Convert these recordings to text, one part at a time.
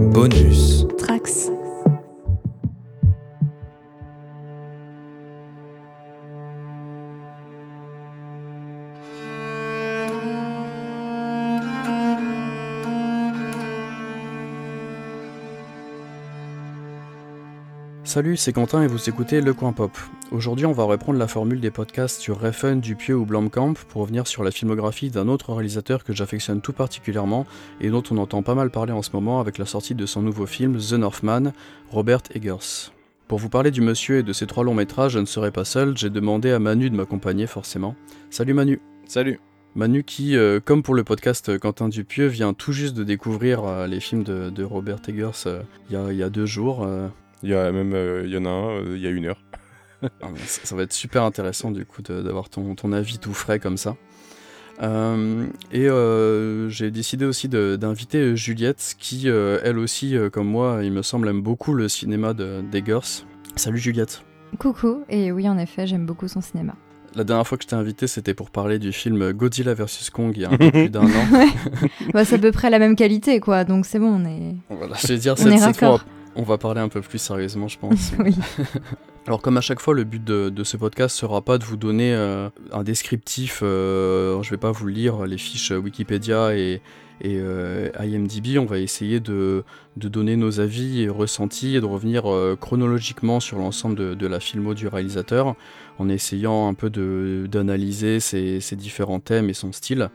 Bonus. Salut, c'est Quentin et vous écoutez Le Coin Pop. Aujourd'hui, on va reprendre la formule des podcasts sur Refn, Dupieux ou Blomkamp pour revenir sur la filmographie d'un autre réalisateur que j'affectionne tout particulièrement et dont on entend pas mal parler en ce moment avec la sortie de son nouveau film The Northman, Robert Eggers. Pour vous parler du monsieur et de ses trois longs métrages, je ne serai pas seul, j'ai demandé à Manu de m'accompagner forcément. Salut Manu Salut Manu qui, euh, comme pour le podcast Quentin Dupieux, vient tout juste de découvrir euh, les films de, Robert Eggers euh, il y, a deux jours. Il y a même, euh, il y en a un, euh, il y a une heure. Ah, ça, va être super intéressant du coup d'avoir ton, ton, avis tout frais comme ça. Euh, et j'ai décidé aussi d'inviter Juliette, qui elle aussi, comme moi, il me semble, aime beaucoup le cinéma d'Eggers. Salut Juliette. Coucou, et oui, en effet, j'aime beaucoup son cinéma. La dernière fois que je t'ai invité, c'était pour parler du film Godzilla vs Kong il y a un peu plus d'un an. bah, c'est à peu près la même qualité, quoi, donc c'est bon, on est. Voilà, je vais dire, cette, cette fois, on va parler un peu plus sérieusement, je pense. oui. Alors comme à chaque fois, le but de, ce podcast sera pas de vous donner euh, un descriptif, euh, je vais pas vous lire les fiches Wikipédia et, euh, IMDB, on va essayer de, donner nos avis et ressentis et de revenir chronologiquement sur l'ensemble de, la filmo du réalisateur, en essayant un peu d'analyser ses, différents thèmes et son style.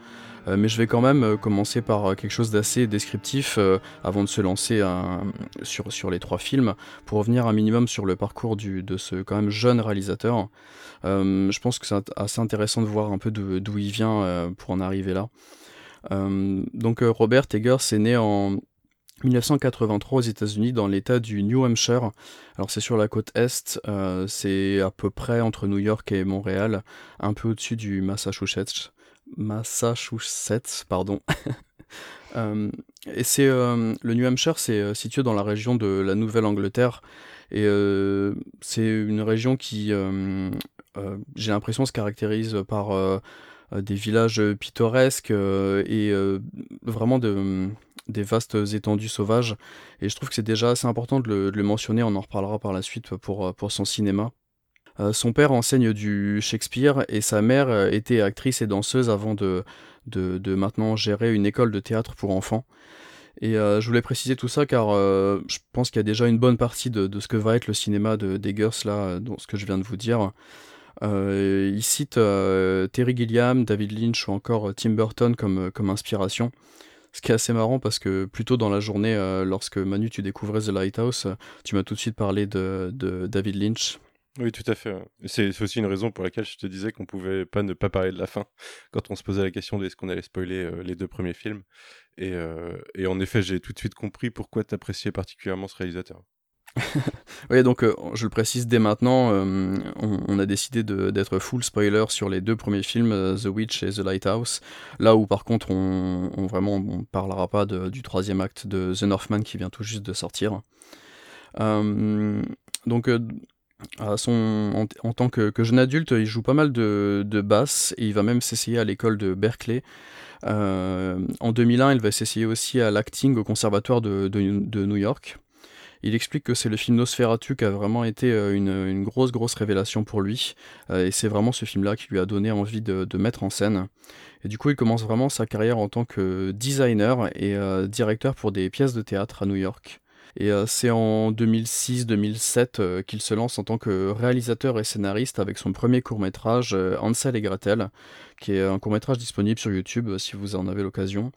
Euh, mais je vais quand même euh, commencer par euh, quelque chose d'assez descriptif avant de se lancer sur, sur les trois films, pour revenir un minimum sur le parcours de ce quand même jeune réalisateur. je pense que c'est assez intéressant de voir un peu d'où il vient pour en arriver là. donc Robert Eggers est né en 1983 aux États-Unis dans l'État du New Hampshire. Alors c'est sur la côte est, c'est à peu près entre New York et Montréal, un peu au-dessus du Massachusetts. Massachusetts, pardon. Euh, et c'est euh, le New Hampshire, c'est euh, situé dans la région de la Nouvelle-Angleterre et c'est une région qui, j'ai l'impression, se caractérise par des villages pittoresques et vraiment de, des vastes étendues sauvages. Et je trouve que c'est déjà assez important de le, de le, mentionner. On en reparlera par la suite pour, pour son cinéma. Euh, son père enseigne du Shakespeare et sa mère euh, était actrice et danseuse avant de, maintenant gérer une école de théâtre pour enfants. Et euh, je voulais préciser tout ça car je pense qu'il y a déjà une bonne partie de, ce que va être le cinéma de Deggers là, dans ce que je viens de vous dire. il cite Terry Gilliam, David Lynch ou encore Tim Burton comme, inspiration. Ce qui est assez marrant parce que plus tôt dans la journée, lorsque Manu tu découvrais The Lighthouse, tu m'as tout de suite parlé de David Lynch. Oui, tout à fait. C'est aussi une raison pour laquelle je te disais qu'on pouvait pas ne pas parler de la fin quand on se posait la question de est-ce qu'on allait spoiler euh, les deux premiers films. Et, euh, et en effet, j'ai tout de suite compris pourquoi tu appréciais particulièrement ce réalisateur. oui, donc euh, je le précise dès maintenant, on, a décidé d'être full spoiler sur les deux premiers films, The Witch et The Lighthouse. Là où par contre, on, on vraiment on parlera pas du troisième acte de The Northman qui vient tout juste de sortir. donc en, tant que, jeune adulte, il joue pas mal de, de basse et il va même s'essayer à l'école de Berkeley. Euh, en 2001, il va s'essayer aussi à l'acting au conservatoire de, New York. Il explique que c'est le film Nosferatu qui a vraiment été euh, une, grosse, grosse révélation pour lui. Euh, et c'est vraiment ce film-là qui lui a donné envie de, mettre en scène. Et du coup, il commence vraiment sa carrière en tant que designer et directeur pour des pièces de théâtre à New York. Et euh, c'est en 2006-2007 euh, qu'il se lance en tant que réalisateur et scénariste avec son premier court-métrage euh, Ansel et Gretel, qui est un court-métrage disponible sur YouTube si vous en avez l'occasion.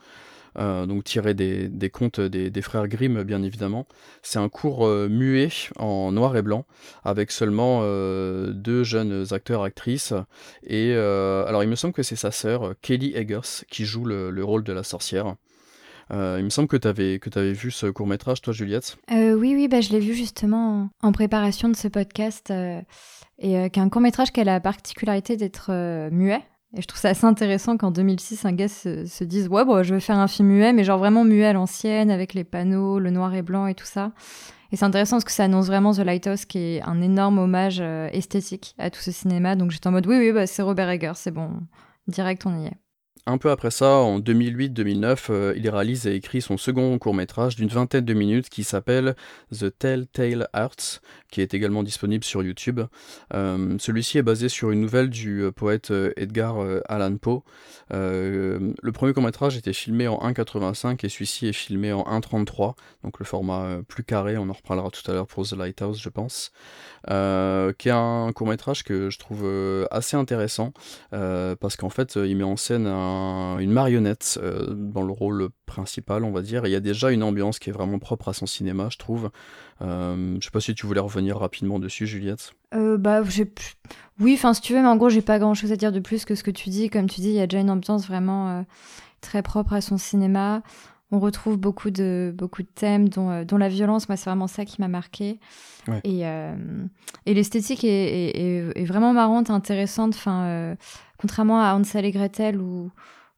donc tiré des, contes des, frères Grimm bien évidemment. C'est un court muet en noir et blanc avec seulement deux jeunes acteurs actrices et alors il me semble que c'est sa sœur Kelly Eggers qui joue le rôle de la sorcière. Euh, il me semble que tu avais, avais vu ce court métrage, toi, Juliette euh, Oui, oui, bah, je l'ai vu justement en, préparation de ce podcast. Euh, et qu'un court métrage qui a la particularité d'être muet. Et je trouve ça assez intéressant qu'en 2006, un gars se, dise Ouais, bon, je vais faire un film muet, mais genre vraiment muet à l'ancienne, avec les panneaux, le noir et blanc et tout ça. Et c'est intéressant parce que ça annonce vraiment The Lighthouse, qui est un énorme hommage esthétique à tout ce cinéma. Donc j'étais en mode Oui, oui, bah, c'est Robert Egger, c'est bon, direct, on y est. un peu après ça, en 2008-2009, il réalise et écrit son second court métrage d'une vingtaine de minutes qui s'appelle The Telltale Hearts, qui est également disponible sur YouTube. Celui-ci est basé sur une nouvelle du poète Edgar Allan Poe. le premier court métrage était filmé en 1.85 et celui-ci est filmé en 1.33, donc le format plus carré, on en reparlera tout à l'heure pour The Lighthouse je pense. Euh, qui est un court métrage que je trouve euh, assez intéressant euh, parce qu'en fait il met en scène une marionnette dans le rôle principal on va dire il y a déjà une ambiance qui est vraiment propre à son cinéma je trouve. Je sais pas si tu voulais revenir rapidement dessus Juliette. bah oui enfin si tu veux mais en gros j'ai pas grand chose à dire de plus que ce que tu dis comme tu dis il y a déjà une ambiance vraiment très propre à son cinéma on retrouve beaucoup de, beaucoup de thèmes, dont, euh, dont la violence. Moi, c'est vraiment ça qui m'a marqué. Et, euh, et l'esthétique est, est, vraiment marrante, intéressante. Enfin, euh, contrairement à Hansel et Gretel, où,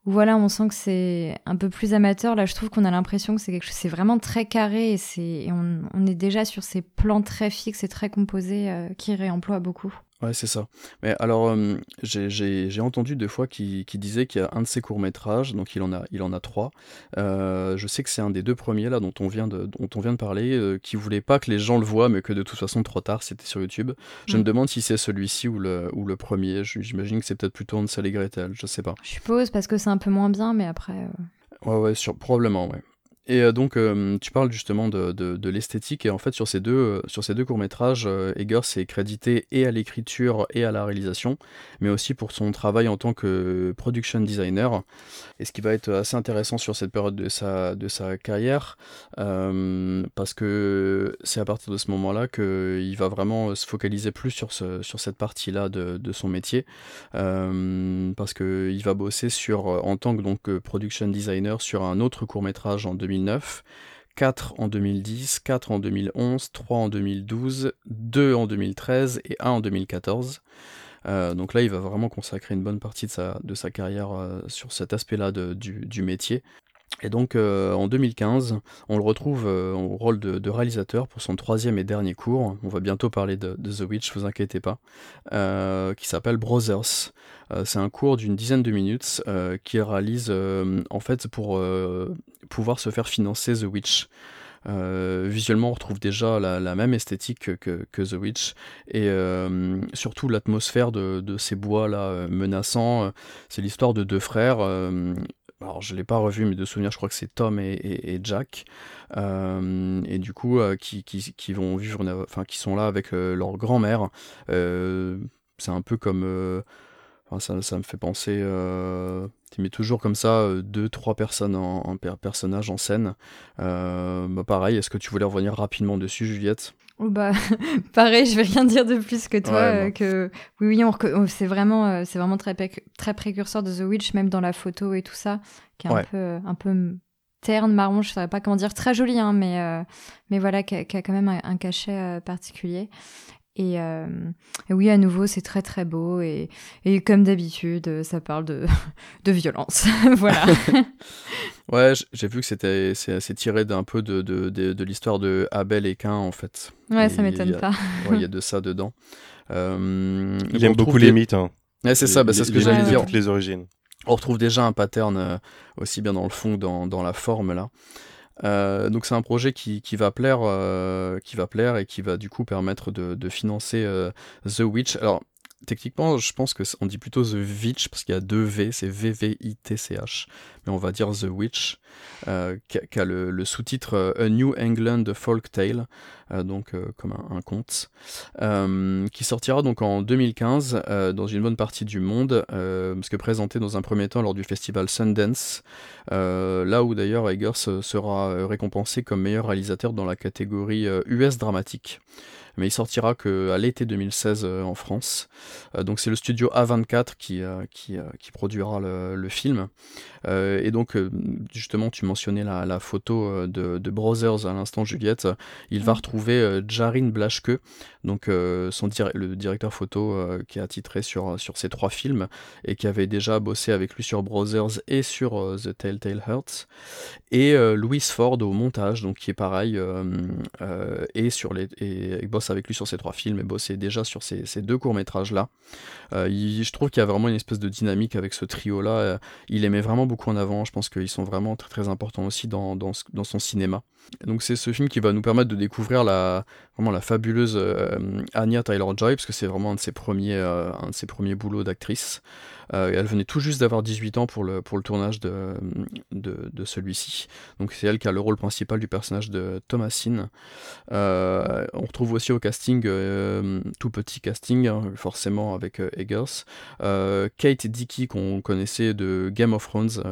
où voilà, on sent que c'est un peu plus amateur. Là, je trouve qu'on a l'impression que c'est quelque chose, c'est vraiment très carré et, c'est, on, on, est déjà sur ces plans très fixes et très composés qui réemploient beaucoup. Ouais, c'est ça. Mais alors, euh, j'ai entendu deux fois qu'il disait qu'il y a un de ses courts-métrages, donc il en a, il en a trois. Euh, je sais que c'est un des deux premiers, là, dont on vient de, dont on vient de parler, euh, qui voulait pas que les gens le voient, mais que de toute façon, trop tard, c'était sur YouTube. Je me mm. demande si c'est celui-ci ou le, ou le premier. J'imagine que c'est peut-être plutôt Hansel et Gretel, je sais pas. Je suppose, parce que c'est un peu moins bien, mais après... Ouais, ouais, sur, probablement, ouais. Et euh, donc, euh, tu parles justement de, de, l'esthétique, et en fait, sur ces deux, euh, sur ces deux courts-métrages, Eggers est crédité et à l'écriture et à la réalisation, mais aussi pour son travail en tant que production designer. Et ce qui va être assez intéressant sur cette période de sa, de sa carrière, parce que c'est à partir de ce moment-là qu'il va vraiment se focaliser plus sur, ce, sur cette partie-là de, de, son métier, parce qu'il va bosser sur, en tant que donc, production designer sur un autre court-métrage en 2000 2009, 4 en 2010, 4 en 2011, 3 en 2012, 2 en 2013 et 1 en 2014. Euh, donc là, il va vraiment consacrer une bonne partie de sa, carrière euh, sur cet aspect-là du, métier. Et donc euh, en 2015, on le retrouve au rôle de, réalisateur pour son troisième et dernier cours. On va bientôt parler de, The Witch, vous inquiétez pas, qui s'appelle Brothers. Euh, c'est un cours d'une dizaine de minutes euh, qui réalise euh, en fait pour pouvoir se faire financer The Witch. visuellement, on retrouve déjà la, même esthétique que, The Witch et surtout l'atmosphère de, ces bois là menaçants. c'est l'histoire de deux frères. alors, je l'ai pas revu, mais de souvenir, je crois que c'est Tom et, Jack, et du coup, qui, qui, vont vivre, enfin, qui sont là avec leur grand-mère. c'est un peu comme ça, ça, me fait penser. Euh, tu mets toujours comme ça euh, deux, trois personnes en, en personnage en scène. Euh, bah pareil, est-ce que tu voulais revenir rapidement dessus, Juliette? Oh bah, pareil, je vais rien dire de plus que toi. Euh, que oui, oui, c'est vraiment, c'est vraiment très, très précurseur de The Witch, même dans la photo et tout ça, qui est un peu, un peu terne, marron, je ne saurais pas comment dire, très joli, hein, mais, mais voilà, qui a, quand même un, un cachet particulier. Euh, et, oui, à nouveau, c'est très très beau. Et, et comme d'habitude, ça parle de, de violence. voilà. ouais, j'ai vu que c'était c'est tiré d'un peu de, de, de, l'histoire de Abel et Cain, en fait. Ouais, ça m'étonne pas. Il y a de ça dedans. Euh, il aime beaucoup les mythes. Hein. Ouais, c'est ça, bah, c'est ce que j'allais dire. Toutes les origines. On retrouve déjà un pattern euh, aussi bien dans le fond que dans, dans la forme, là. Euh, donc c'est un projet qui, qui va plaire, euh, qui va plaire et qui va du coup permettre de, financer euh, The Witch. Techniquement, je pense que on dit plutôt The Witch parce qu'il y a deux V, c'est V-V-I-T-C-H. Mais on va dire The Witch, euh, qui a, le, sous-titre euh, A New England Folk Tale, euh, donc comme un, conte, qui sortira donc en 2015 dans une bonne partie du monde, parce que présenté dans un premier temps lors du festival Sundance, là où d'ailleurs Eggers sera récompensé comme meilleur réalisateur dans la catégorie US dramatique mais il sortira qu'à l'été 2016 euh, en France. Euh, donc c'est le studio A24 qui, euh, qui, qui produira le, film. et donc justement tu mentionnais la, la photo de, de, Brothers à l'instant Juliette. Il va retrouver Jarin Blaschke, donc son le directeur photo qui a titré sur, sur ces trois films et qui avait déjà bossé avec lui sur Brothers et sur The Telltale Hearts. Et Louis Ford au montage, donc qui est pareil, et sur les et, bosse avec lui sur ces trois films et bosser déjà sur ces, deux courts-métrages-là. je trouve qu'il y a vraiment une espèce de dynamique avec ce trio-là. il les met vraiment beaucoup en avant. Je pense qu'ils sont vraiment très, très importants aussi dans, dans, son cinéma. Donc c'est ce film qui va nous permettre de découvrir la, vraiment la fabuleuse euh, Anya Taylor-Joy, parce que c'est vraiment un de ses premiers, euh, un de ses premiers boulots d'actrice. Euh, elle venait tout juste d'avoir 18 ans pour le, pour le tournage de, de, celui-ci. Donc c'est elle qui a le rôle principal du personnage de Thomasine. on retrouve aussi au casting, tout petit casting, hein, forcément avec Eggers, Kate Dickey qu'on connaissait de Game of Thrones,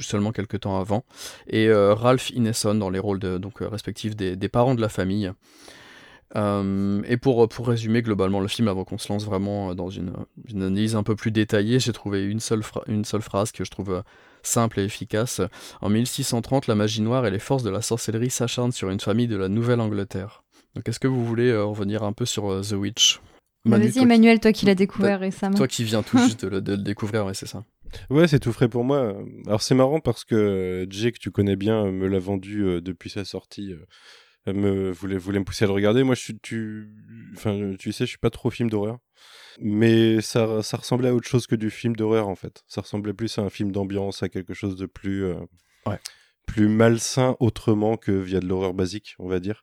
seulement quelques temps avant, et euh, Ralph Ineson dans les rôles donc, euh, respectifs des, parents de la famille. Euh, et pour, pour résumer globalement le film, avant qu'on se lance vraiment dans une, analyse un peu plus détaillée, j'ai trouvé une seule, une seule phrase que je trouve simple et efficace. En 1630, la magie noire et les forces de la sorcellerie s'acharnent sur une famille de la Nouvelle-Angleterre. Donc est-ce que vous voulez revenir un peu sur The Witch? Bah, Vas-y Emmanuel, toi qui l'as découvert récemment. Toi qui viens tout juste de de le découvrir, ouais c'est ça. Ouais, c'est tout frais pour moi. Alors c'est marrant parce que Jay, que tu connais bien, me l'a vendu euh, depuis sa sortie. Me voulait, voulait me pousser à le regarder. Moi, je suis, tu, enfin, tu sais, je suis pas trop film d'horreur. Mais ça, ça ressemblait à autre chose que du film d'horreur en fait. Ça ressemblait plus à un film d'ambiance, à quelque chose de plus, euh, ouais. plus malsain autrement que via de l'horreur basique, on va dire.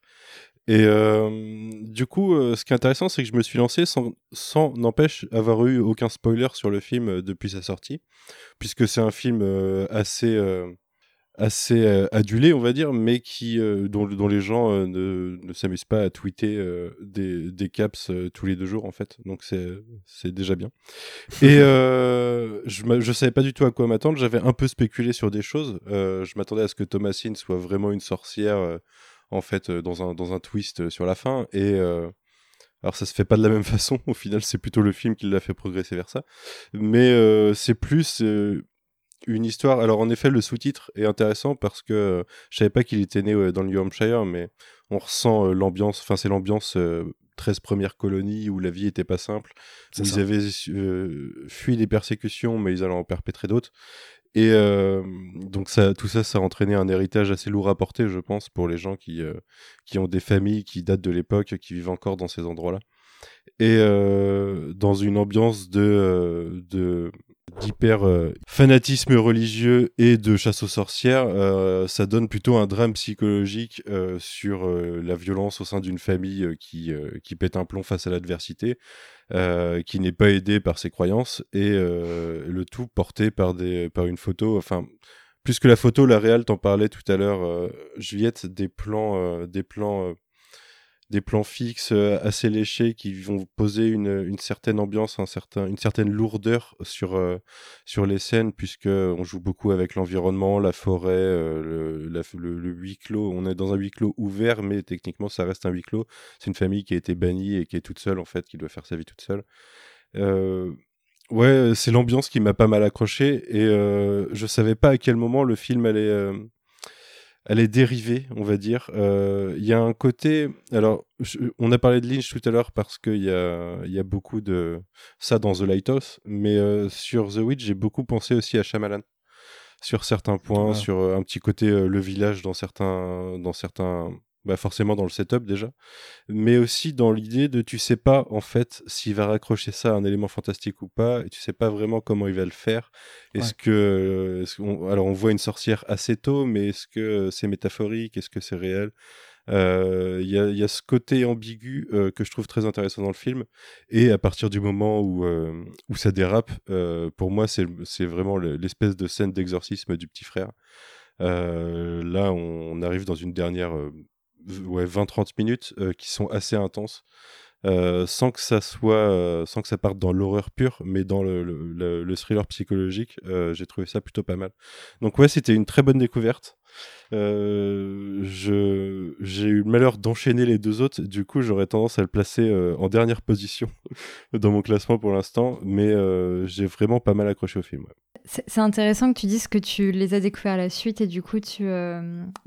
Et euh, du coup, euh, ce qui est intéressant, c'est que je me suis lancé sans, sans n'empêche, avoir eu aucun spoiler sur le film depuis sa sortie, puisque c'est un film assez, assez adulé, on va dire, mais qui, dont, dont, les gens ne, ne s'amusent pas à tweeter des, des, caps tous les deux jours, en fait. Donc c'est déjà bien. Et je ne savais pas du tout à quoi m'attendre. J'avais un peu spéculé sur des choses. je m'attendais à ce que Thomasine soit vraiment une sorcière en fait, euh, dans un, dans un twist euh, sur la fin. Et euh, alors, ça se fait pas de la même façon. Au final, c'est plutôt le film qui l'a fait progresser vers ça. Mais c'est plus une histoire. Alors, en effet, le sous-titre est intéressant parce que je savais pas qu'il était né dans le New Hampshire, mais on ressent l'ambiance. Enfin, c'est l'ambiance 13 premières colonies où la vie était pas simple, où ils avaient fui des persécutions, mais ils allaient en perpétrer d'autres. Et euh, donc ça, tout ça, ça a entraîné un héritage assez lourd à porter, je pense, pour les gens qui, euh, qui ont des familles qui datent de l'époque, qui vivent encore dans ces endroits-là. Et euh, dans une ambiance de, de d'hyper fanatisme religieux et de chasse aux sorcières, ça donne plutôt un drame psychologique sur la violence au sein d'une famille qui, qui pète un plomb face à l'adversité. Euh, qui n'est pas aidé par ses croyances, et euh, le tout porté par, des, par une photo, enfin, plus que la photo, la réelle, t'en parlais tout à l'heure, euh, Juliette, des plans, des plans des plans fixes euh, assez léchés qui vont poser une, certaine ambiance, une certaine lourdeur sur, euh, sur les scènes, puisque on joue beaucoup avec l'environnement, la forêt, euh, le, le, huis clos. On est dans un huis clos ouvert, mais techniquement, ça reste un huis clos. C'est une famille qui a été bannie et qui est toute seule, en fait, qui doit faire sa vie toute seule. ouais, c'est l'ambiance qui m'a pas mal accroché, et je savais pas à quel moment le film allait elle est dérivée, on va dire. Euh, il y a un côté. Alors, on a parlé de Lynch tout à l'heure parce qu'il y a, y a beaucoup de ça dans The Lighthouse, mais euh, sur The Witch, j'ai beaucoup pensé aussi à Shyamalan sur certains points, sur euh, un petit côté le village dans certains, dans certains bah forcément dans le setup déjà, mais aussi dans l'idée de tu sais pas en fait s'il va raccrocher ça à un élément fantastique ou pas, et tu sais pas vraiment comment il va le faire. Est-ce que, alors on voit une sorcière assez tôt, mais est-ce que c'est métaphorique, est-ce que c'est réel? Euh, Il y, a, y, a, ce côté ambigu euh, que je trouve très intéressant dans le film, et à partir du moment où, euh, où ça dérape, pour moi c'est vraiment l'espèce de scène d'exorcisme du petit frère. là, on, arrive dans une dernière ouais, 20-30 minutes euh, qui sont assez intenses. Euh, sans que ça soit, euh, sans que ça parte dans l'horreur pure, mais dans le, le, le thriller psychologique, j'ai trouvé ça plutôt pas mal. Donc ouais, c'était une très bonne découverte. Euh, je, j'ai eu le malheur d'enchaîner les deux autres. Du coup, j'aurais tendance à le placer euh, en dernière position dans mon classement pour l'instant. Mais euh, j'ai vraiment pas mal accroché au film. C'est, intéressant que tu dises que tu les as découverts à la suite et du coup, tu,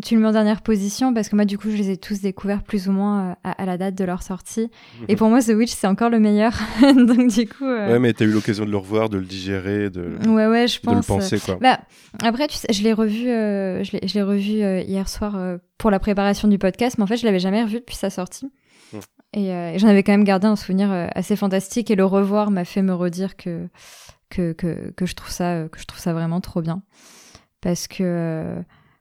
tu le mets en dernière position parce que moi, du coup, je les ai tous découverts plus ou moins à, la date de leur sortie. Et pour moi, The Witch, c'est encore le meilleur. Donc, du coup. Ouais, mais t'as eu l'occasion de le revoir, de le digérer, de, ouais, ouais, je pense, de le penser. Quoi. Bah, après, tu sais, je l'ai revu, je l'ai revu euh, hier soir euh, pour la préparation du podcast, mais en fait, je l'avais jamais revu depuis sa sortie. Mm. Et, j'en avais quand même gardé un souvenir assez fantastique et le revoir m'a fait me redire que, que, que, que, je trouve ça, que je trouve ça vraiment trop bien. Parce que,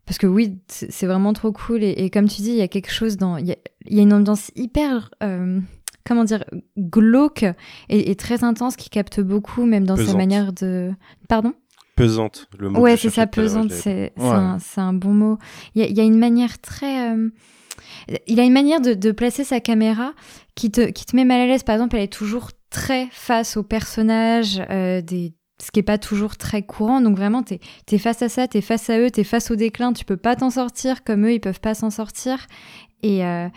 parce que oui, c'est vraiment trop cool. Et, comme tu dis, il y a quelque chose dans. Il y a, y a une ambiance hyper comment dire, glauque et, très intense qui capte beaucoup, même dans sa manière de. Pardon? Pesante, le mot. Ouais, c'est ça, pesante, c'est un, bon mot. Il y, a une manière très. Euh, il a une manière de, placer sa caméra qui te, qui te met mal à l'aise. Par exemple, elle est toujours très face au personnage, euh, des, ce qui est pas toujours très courant. Donc vraiment, tu es, face à ça, tu es face à eux, tu es face au déclin, tu peux pas t'en sortir comme eux, ils peuvent pas s'en sortir. Et, euh,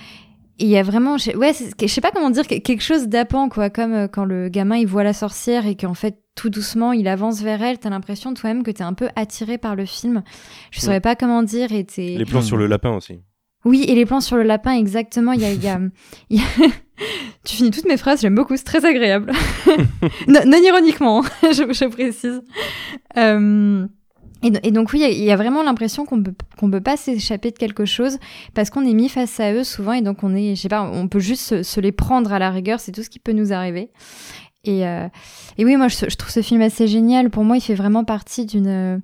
il y a vraiment, je, ouais, je sais pas comment dire, quelque chose d'appant, quoi, comme quand le gamin il voit la sorcière et qu'en fait tout doucement il avance vers elle, t'as l'impression toi-même que t'es un peu attiré par le film. Je saurais pas comment dire et t'es. Les plans sur le lapin aussi. Oui, et les plans sur le lapin, exactement. Il y a, y a, tu finis toutes mes phrases, j'aime beaucoup, c'est très agréable. non, ironiquement, je, je précise. Euh... Et, donc oui, il y, a vraiment l'impression qu'on peut qu'on peut pas s'échapper de quelque chose parce qu'on est mis face à eux souvent et donc on est, je sais pas, on peut juste se, les prendre à la rigueur, c'est tout ce qui peut nous arriver. Et, euh, et oui, moi je, trouve ce film assez génial. Pour moi, il fait vraiment partie d'une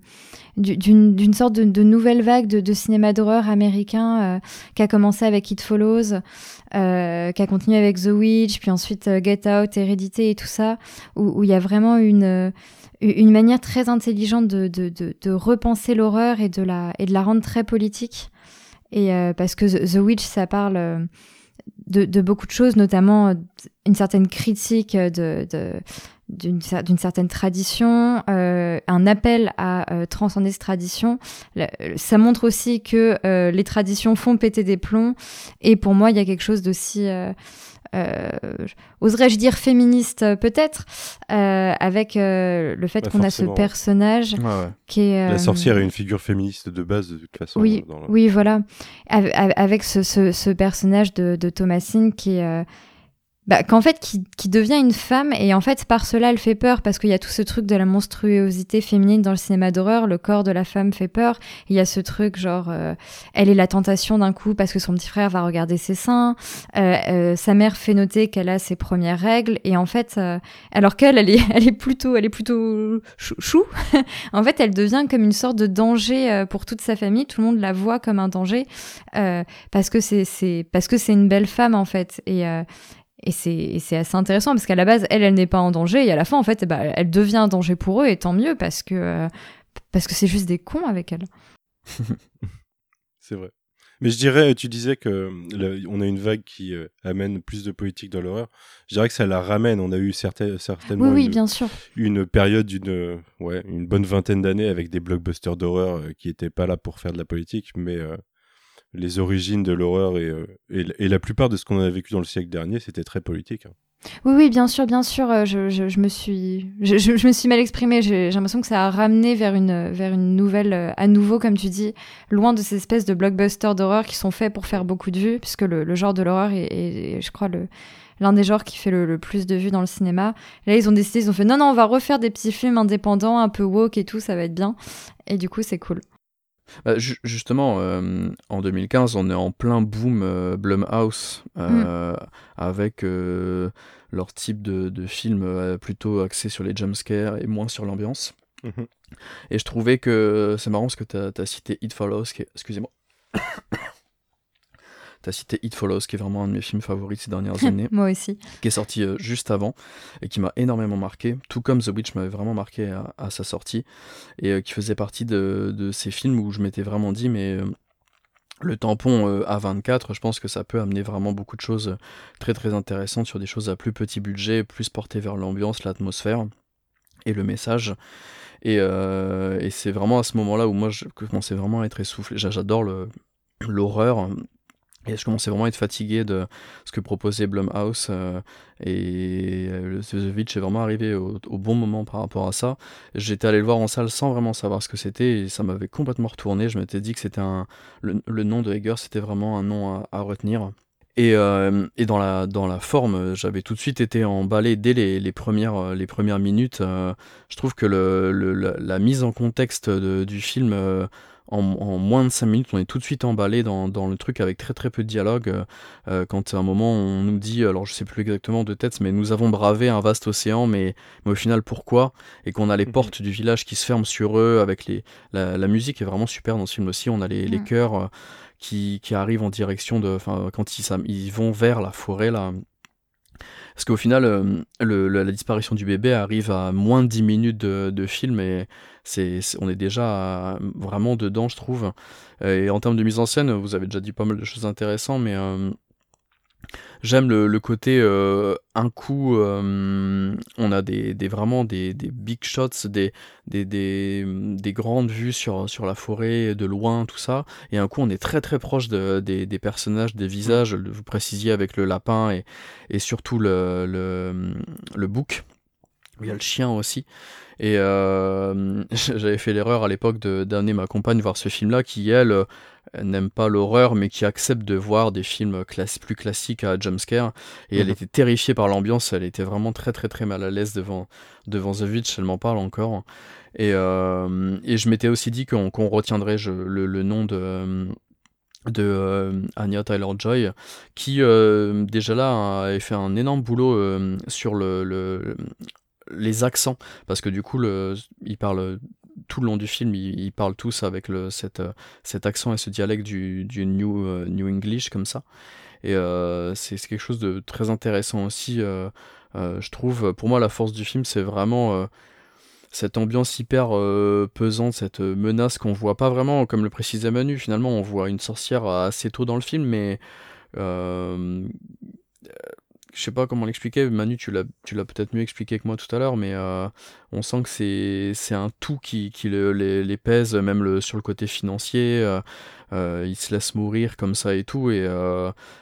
d'une sorte de, nouvelle vague de, cinéma d'horreur américain euh, qui a commencé avec It Follows, euh, qui a continué avec The Witch, puis ensuite Get Out, Hérédité et tout ça, où il y a vraiment une une manière très intelligente de, de, de, repenser l'horreur et, de la, et de la rendre très politique. Et euh, parce que The, Witch, ça parle euh, de, de, beaucoup de choses, notamment euh, une certaine critique de, d'une certaine tradition, un appel à transcender cette tradition. Ça montre aussi que les traditions font péter des plombs. Et pour moi, il y a quelque chose d'aussi euh, oserais-je dire féministe euh, peut-être, euh, avec le fait qu'on a ce personnage qui est... La sorcière est une figure féministe de base de toute façon. Oui, oui voilà. Avec ce, ce, personnage de, de Thomasine qui est bah, qu'en fait qui, qui, devient une femme et en fait par cela elle fait peur parce qu'il y a tout ce truc de la monstruosité féminine dans le cinéma d'horreur le corps de la femme fait peur il y a ce truc genre euh, elle est la tentation d'un coup parce que son petit frère va regarder ses seins euh, euh, sa mère fait noter qu'elle a ses premières règles et en fait alors qu'elle elle est elle est plutôt elle est plutôt chou, chou en fait elle devient comme une sorte de danger pour toute sa famille. Tout le monde la voit comme un danger parce que c'est c'est parce que c'est une belle femme en fait et et c'est assez intéressant parce qu'à la base, elle, elle n'est pas en danger. Et à la fin, en fait, bah, elle devient un danger pour eux. Et tant mieux parce que euh, parce que c'est juste des cons avec elle. c'est vrai. Mais je dirais, tu disais que on a une vague qui euh, amène plus de politique dans l'horreur. Je dirais que ça la ramène. On a eu certaines, certainement oui, une, bien sûr. une période d'une ouais, une bonne vingtaine d'années avec des blockbusters d'horreur euh, qui n'étaient pas là pour faire de la politique, mais les origines de l'horreur et, et, la plupart de ce qu'on a vécu dans le siècle dernier, c'était très politique. Hein. Oui, oui, bien sûr, bien sûr. Euh, je, je, me suis, je, je, me suis mal exprimée. J'ai l'impression que ça a ramené vers une, vers une nouvelle, euh, à nouveau, comme tu dis, loin de ces espèces de blockbusters d'horreur qui sont faits pour faire beaucoup de vues, puisque le, genre de l'horreur est, je crois, l'un des genres qui fait le, le, plus de vues dans le cinéma. Là, ils ont décidé, ils ont fait non, non, on va refaire des petits films indépendants, un peu woke et tout, ça va être bien. Et du coup, c'est cool. Bah, justement, euh, en 2015, on est en plein boom euh, Blumhouse euh, mm. avec leur type de, de film plutôt axé sur les jumpscares et moins sur l'ambiance. Mm-hmm. Et je trouvais que c'est marrant parce que tu as, as, cité It Follows, qui excusez-moi, T'as cité It Follows, qui est vraiment un de mes films favoris ces dernières années. Moi aussi. Qui est sorti euh, juste avant et qui m'a énormément marqué, tout comme The Witch m'avait vraiment marqué à, sa sortie et euh, qui faisait partie de, ces films où je m'étais vraiment dit, mais. Euh, le tampon A24, je pense que ça peut amener vraiment beaucoup de choses très très intéressantes sur des choses à plus petit budget, plus portées vers l'ambiance, l'atmosphère et le message. Et, et c'est vraiment à ce moment-là où moi je commençais vraiment à être essoufflé. J'adore l'horreur et je commençais vraiment à être fatigué de ce que proposait Blumhouse. Euh, et euh, The Witch est vraiment arrivé au, bon moment par rapport à ça. J'étais allé le voir en salle sans vraiment savoir ce que c'était et ça m'avait complètement retourné. Je m'étais dit que c'était un. Le, nom de Heger, c'était vraiment un nom à, retenir. Et, euh, et, dans, la, dans la forme, j'avais tout de suite été emballé dès les, les premières, les premières minutes. je trouve que le, la, mise en contexte du film en, moins de 5 minutes, on est tout de suite emballé dans, le truc avec très très peu de dialogue. Euh, euh, quand à un moment on nous dit, alors je sais plus exactement de tête, mais nous avons bravé un vaste océan, mais, mais au final pourquoi? Et qu'on a les mhm. portes du village qui se ferment sur eux, avec les, la, musique est vraiment super dans ce film aussi. On a les, les chœurs euh, qui, qui, arrivent en direction de, enfin quand ils, ils vont vers la forêt là. Parce qu'au final, la disparition du bébé arrive à moins de 10 minutes de, film et c'est, on est déjà vraiment dedans, je trouve. Et en termes de mise en scène, vous avez déjà dit pas mal de choses intéressantes, mais euh, j'aime le, côté euh, un coup, euh, on a des, vraiment des, big shots, des, des, grandes vues sur, la forêt de loin, tout ça. Et un coup, on est très très proche des, personnages, des visages. Vous précisiez avec le lapin et, et surtout le, le, le bouc. Il y a le chien aussi. Et euh, j'avais fait l'erreur à l'époque d'amener ma compagne voir ce film-là, qui elle, euh, n'aime pas l'horreur, mais qui accepte de voir des films plus classiques à jumpscare. Et elle mhm. était terrifiée par l'ambiance, elle était vraiment très très très mal à l'aise devant, devant The Witch, elle m'en parle encore. Et, euh, et je m'étais aussi dit qu'on retiendrait le, nom de de Anya Tyler-Joy, qui déjà là avait fait un énorme boulot sur le, les accents, parce que du coup, le, ils parlent tout le long du film, ils, parlent tous avec le, cet, euh, accent et ce dialecte du, du New, euh, New English comme ça. Et euh, c'est quelque chose de très intéressant aussi, je trouve. Pour moi, la force du film, c'est vraiment cette ambiance hyper pesante, cette menace qu'on voit pas vraiment, comme le précisait Manu. Finalement, on voit une sorcière assez tôt dans le film, mais je sais pas comment l'expliquer, Manu, tu l'as, tu l'as peut-être mieux expliqué que moi tout à l'heure, mais euh, on sent que c'est, c'est un tout qui, qui les, les, pèse, même le, sur le côté financier. Euh, euh, ils se laissent mourir comme ça et tout, et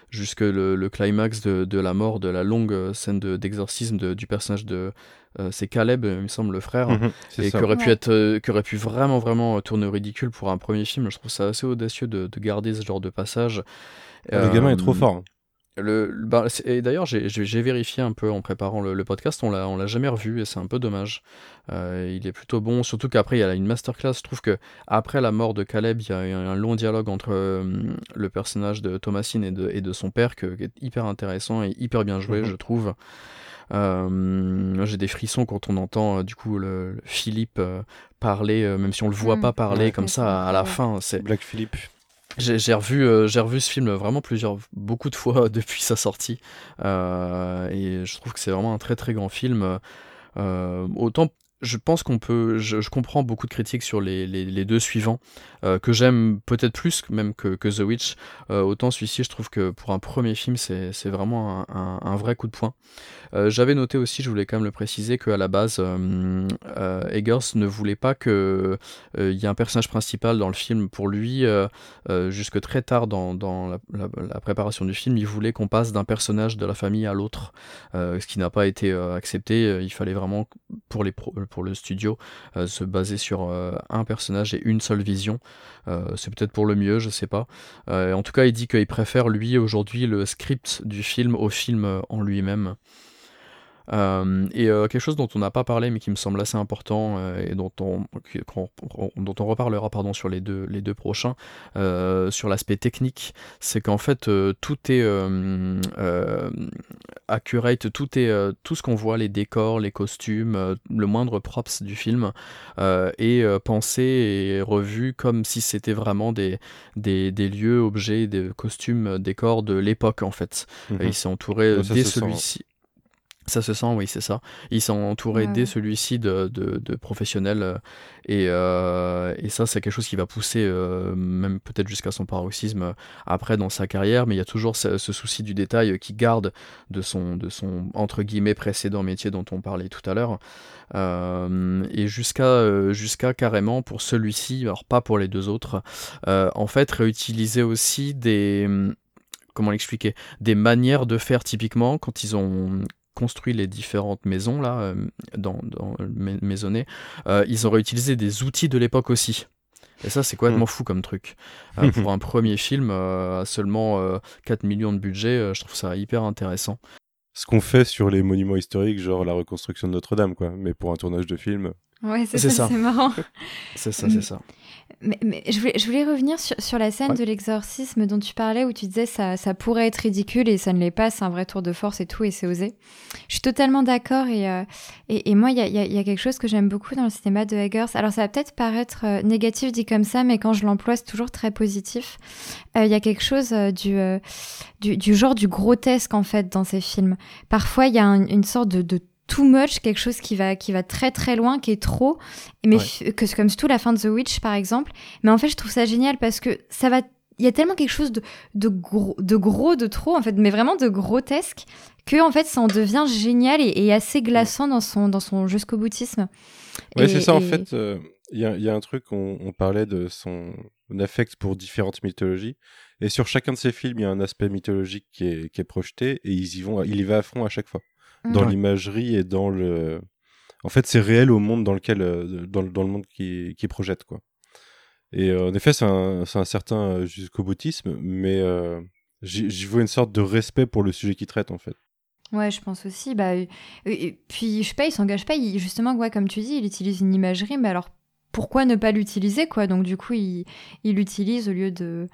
jusque le, le, climax de, de, la mort, de la longue scène de, d'exorcisme du personnage de. c'est Caleb, il me semble, le frère, mhm, et qui aurait, pu être, qui aurait pu vraiment, vraiment tourner au ridicule pour un premier film. Je trouve ça assez audacieux de, de garder ce genre de passage. Le gamin est trop fort. Le, bah, et d'ailleurs, j'ai vérifié un peu en préparant le, podcast, on l'a, on l'a jamais revu et c'est un peu dommage. Euh, il est plutôt bon, surtout qu'après il y a une masterclass. Je trouve que après la mort de Caleb, il y a un long dialogue entre euh, le personnage de Thomasine et de, et de son père qui est hyper intéressant et hyper bien joué, mhm. je trouve. Euh, j'ai des frissons quand on entend du coup le, Philippe parler, même si on le voit mm. pas parler comme ça à la fin. C'est Black Philippe. J'ai revu, euh, j'ai revu ce film vraiment plusieurs, beaucoup de fois depuis sa sortie, euh, et je trouve que c'est vraiment un très très grand film. Euh, autant je pense qu'on peut. Je, comprends beaucoup de critiques sur les, les, deux suivants, euh, que j'aime peut-être plus même que, que The Witch. Euh, autant celui-ci, je trouve que pour un premier film, c'est vraiment un, un, vrai coup de poing. Euh, j'avais noté aussi, je voulais quand même le préciser, qu'à la base, Eggers ne voulait pas qu'il y ait un personnage principal dans le film. Pour lui, jusque très tard dans, dans la, la, préparation du film, il voulait qu'on passe d'un personnage de la famille à l'autre, ce qui n'a pas été accepté. Il fallait vraiment, pour les pour le studio, euh, se baser sur euh, un personnage et une seule vision. Euh, c'est peut-être pour le mieux, je sais pas. en tout cas, il dit qu'il préfère lui aujourd'hui le script du film au film en lui-même. Euh, et euh, quelque chose dont on n'a pas parlé mais qui me semble assez important euh, et dont on, dont on reparlera pardon, sur les deux, les deux prochains, sur l'aspect technique, c'est qu'en fait tout est accurate, tout, est, tout ce qu'on voit, les décors, les costumes, le moindre props du film est pensé et revu comme si c'était vraiment des, des, des, lieux, objets, des costumes, décors de l'époque en fait. Mhm. il s'est entouré dès celui-ci. Ça se sent, oui, c'est ça. Ils sont entourés dès celui-ci de, de, professionnels euh, et, euh, et ça, c'est quelque chose qui va pousser euh, même peut-être jusqu'à son paroxysme après dans sa carrière, mais il y a toujours ce, souci du détail qui garde de son, de son entre guillemets précédent métier dont on parlait tout à l'heure. et jusqu'à jusqu'à carrément pour celui-ci, alors pas pour les deux autres, en fait réutiliser aussi des comment l'expliquer des manières de faire typiquement quand ils ont construit les différentes maisons là, euh, dans, dans maisonnées, euh, ils auraient utilisé des outils de l'époque aussi. Et ça, c'est complètement hmm. fou comme truc. Euh, pour un premier film à seulement 4 millions de budget, je trouve ça hyper intéressant. Ce qu'on fait sur les monuments historiques, genre la reconstruction de Notre-Dame, quoi. Mais pour un tournage de film. Ouais, c'est ça, c'est marrant. c'est ça, c'est ça. Mais, mais je, voulais, je, voulais, revenir sur, sur la scène de l'exorcisme dont tu parlais, où tu disais ça, ça pourrait être ridicule et ça ne l'est pas, c'est un vrai tour de force et tout, et c'est osé. Je suis totalement d'accord, et, euh, et, et, moi, il y a, y a, quelque chose que j'aime beaucoup dans le cinéma de Eggers. Alors, ça va peut-être paraître euh, négatif dit comme ça, mais quand je l'emploie, c'est toujours très positif. Euh, il y a quelque chose du, du, du, genre du grotesque, en fait, dans ces films. Parfois, il y a une sorte de, de too much, quelque chose qui va, qui va très très loin, qui est trop, mais que comme tout la fin de The Witch par exemple. Mais en fait, je trouve ça génial parce que ça va, il y a tellement quelque chose de, de gros, de gros, de trop en fait, mais vraiment de grotesque que en fait ça en devient génial et, assez glaçant dans son, dans son jusqu'au boutisme. Ouais, c'est ça en fait. Euh, il y, a, y, a, un truc, on, on, parlait de son affect pour différentes mythologies. Et sur chacun de ces films, il y a un aspect mythologique qui est, qui est projeté et ils y vont, il y va à fond à chaque fois dans l'imagerie et dans le. En fait, c'est réel au monde dans lequel, euh, dans, dans le monde qui, qui projette quoi. Et euh, en effet, c'est un, un, certain euh, jusqu'au boutisme, mais j'y vois une sorte de respect pour le sujet qu'il traite en fait. Ouais, je pense aussi. Bah, et puis, je sais pas, il s'engage pas. Il, justement, ouais, comme tu dis, il utilise une imagerie, mais alors pourquoi ne pas l'utiliser, quoi? Donc, du coup, il l'utilise au lieu de,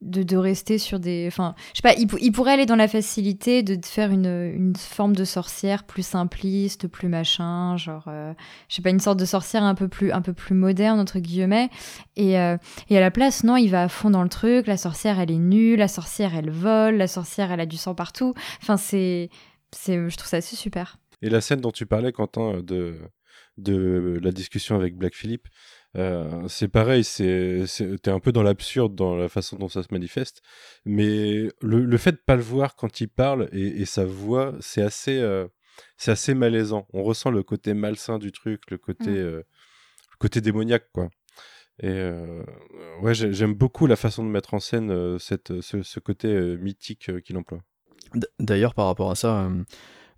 de, de, rester sur des. Enfin, je sais pas, il, pourrait aller dans la facilité de faire une, une, forme de sorcière plus simpliste, plus machin, genre, euh, je sais pas, une sorte de sorcière un peu plus, un peu plus moderne, entre guillemets. Et, euh, et à la place, non, il va à fond dans le truc. La sorcière, elle est nue, la sorcière, elle vole, la sorcière, elle a du sang partout. Enfin, c'est. Je trouve ça assez super. Et la scène dont tu parlais, Quentin, de, de la discussion avec Black Philippe, euh, c'est pareil, c'est, t'es un peu dans l'absurde dans la façon dont ça se manifeste, mais le, le fait de pas le voir quand il parle et, et sa voix, c'est assez, euh, c'est assez malaisant. On ressent le côté malsain du truc, le côté, mm. euh, le côté démoniaque, quoi. Et ouais, j'aime beaucoup la façon de mettre en scène cette, ce, ce côté mythique qu'il emploie. D'ailleurs, par rapport à ça,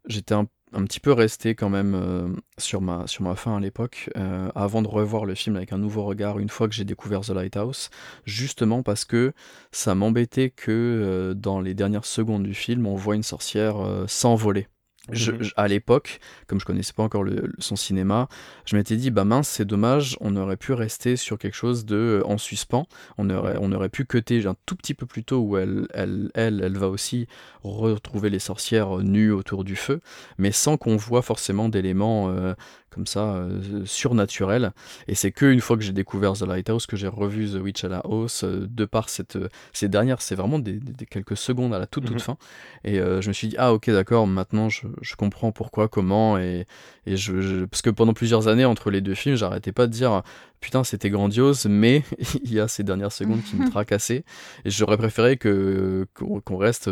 j'étais un un petit peu resté quand même euh, sur, ma, fin à l'époque, euh, avant de revoir le film avec un nouveau regard une fois que j'ai découvert The Lighthouse, justement parce que ça m'embêtait que euh, dans les dernières secondes du film, on voit une sorcière s'envoler. Mhm. à l'époque, comme je connaissais pas encore son cinéma, je m'étais dit bah mince c'est dommage, on aurait pu rester sur quelque chose de en suspens, on aurait on aurait pu cuter un tout petit peu plus tôt où elle elle elle elle va aussi retrouver les sorcières nues autour du feu, mais sans qu'on voit forcément d'éléments euh, comme ça euh, surnaturel. Et c'est que une fois que j'ai découvert The Lighthouse que j'ai revu The Witch à la hausse, euh, de par cette, euh, ces dernières, c'est vraiment des, quelques secondes à la toute toute mhm. fin. Et je me suis dit ah ok d'accord, maintenant je, je, comprends pourquoi, comment et, et je, parce que pendant plusieurs années entre les deux films, j'arrêtais pas de dire putain c'était grandiose, mais il y a ces dernières secondes qui me tracassaient et j'aurais préféré que qu'on reste.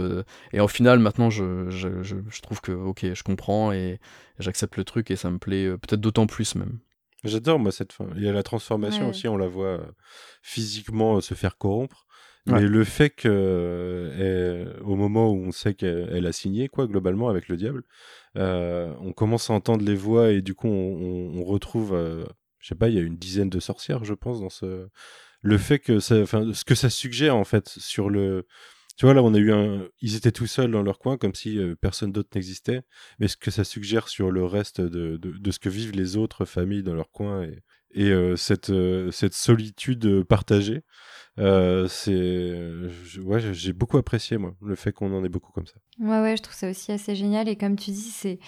et au final maintenant je, je, je, trouve que ok je comprends et j'accepte le truc et ça me plaît euh, peut-être d'autant plus même. J'adore moi cette fin. Il y a la transformation aussi, on la voit euh, physiquement euh, se faire corrompre. Mais le fait que, au moment où on sait qu'elle a signé, quoi, globalement, avec le diable, on commence à entendre les voix et du coup, on, retrouve, je sais pas, il y a une dizaine de sorcières, je pense, dans ce. Le fait que ça, enfin, ce que ça suggère, en fait, sur le, tu vois, là, on a eu un. Ils étaient tout seuls dans leur coin, comme si euh, personne d'autre n'existait. Mais ce que ça suggère sur le reste de, de, ce que vivent les autres familles dans leur coin et, et euh, cette, euh, cette solitude partagée, c'est. Ouais, j'ai beaucoup apprécié, moi, le fait qu'on en ait beaucoup comme ça. Ouais, ouais, je trouve ça aussi assez génial. Et comme tu dis, c'est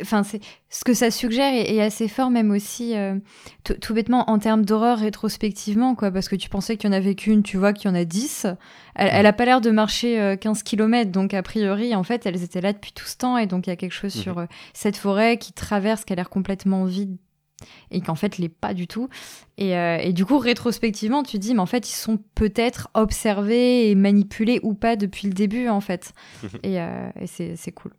enfin c'est ce que ça suggère est, assez fort même aussi euh, tout bêtement en termes d'horreur rétrospectivement quoi. Parce que tu pensais qu'il y en avait qu'une tu vois qu'il y en a 10 elle, elle a pas l'air de marcher 15 euh, km donc a priori en fait elles étaient là depuis tout ce temps. Et donc il y a quelque chose sur mhm. euh, cette forêt qui traverse qui a l'air complètement vide et qu'en fait l'est pas du tout. Et, et, du coup rétrospectivement tu dis mais en fait ils sont peut-être observés et manipulés ou pas depuis le début en fait. Et, et c'est cool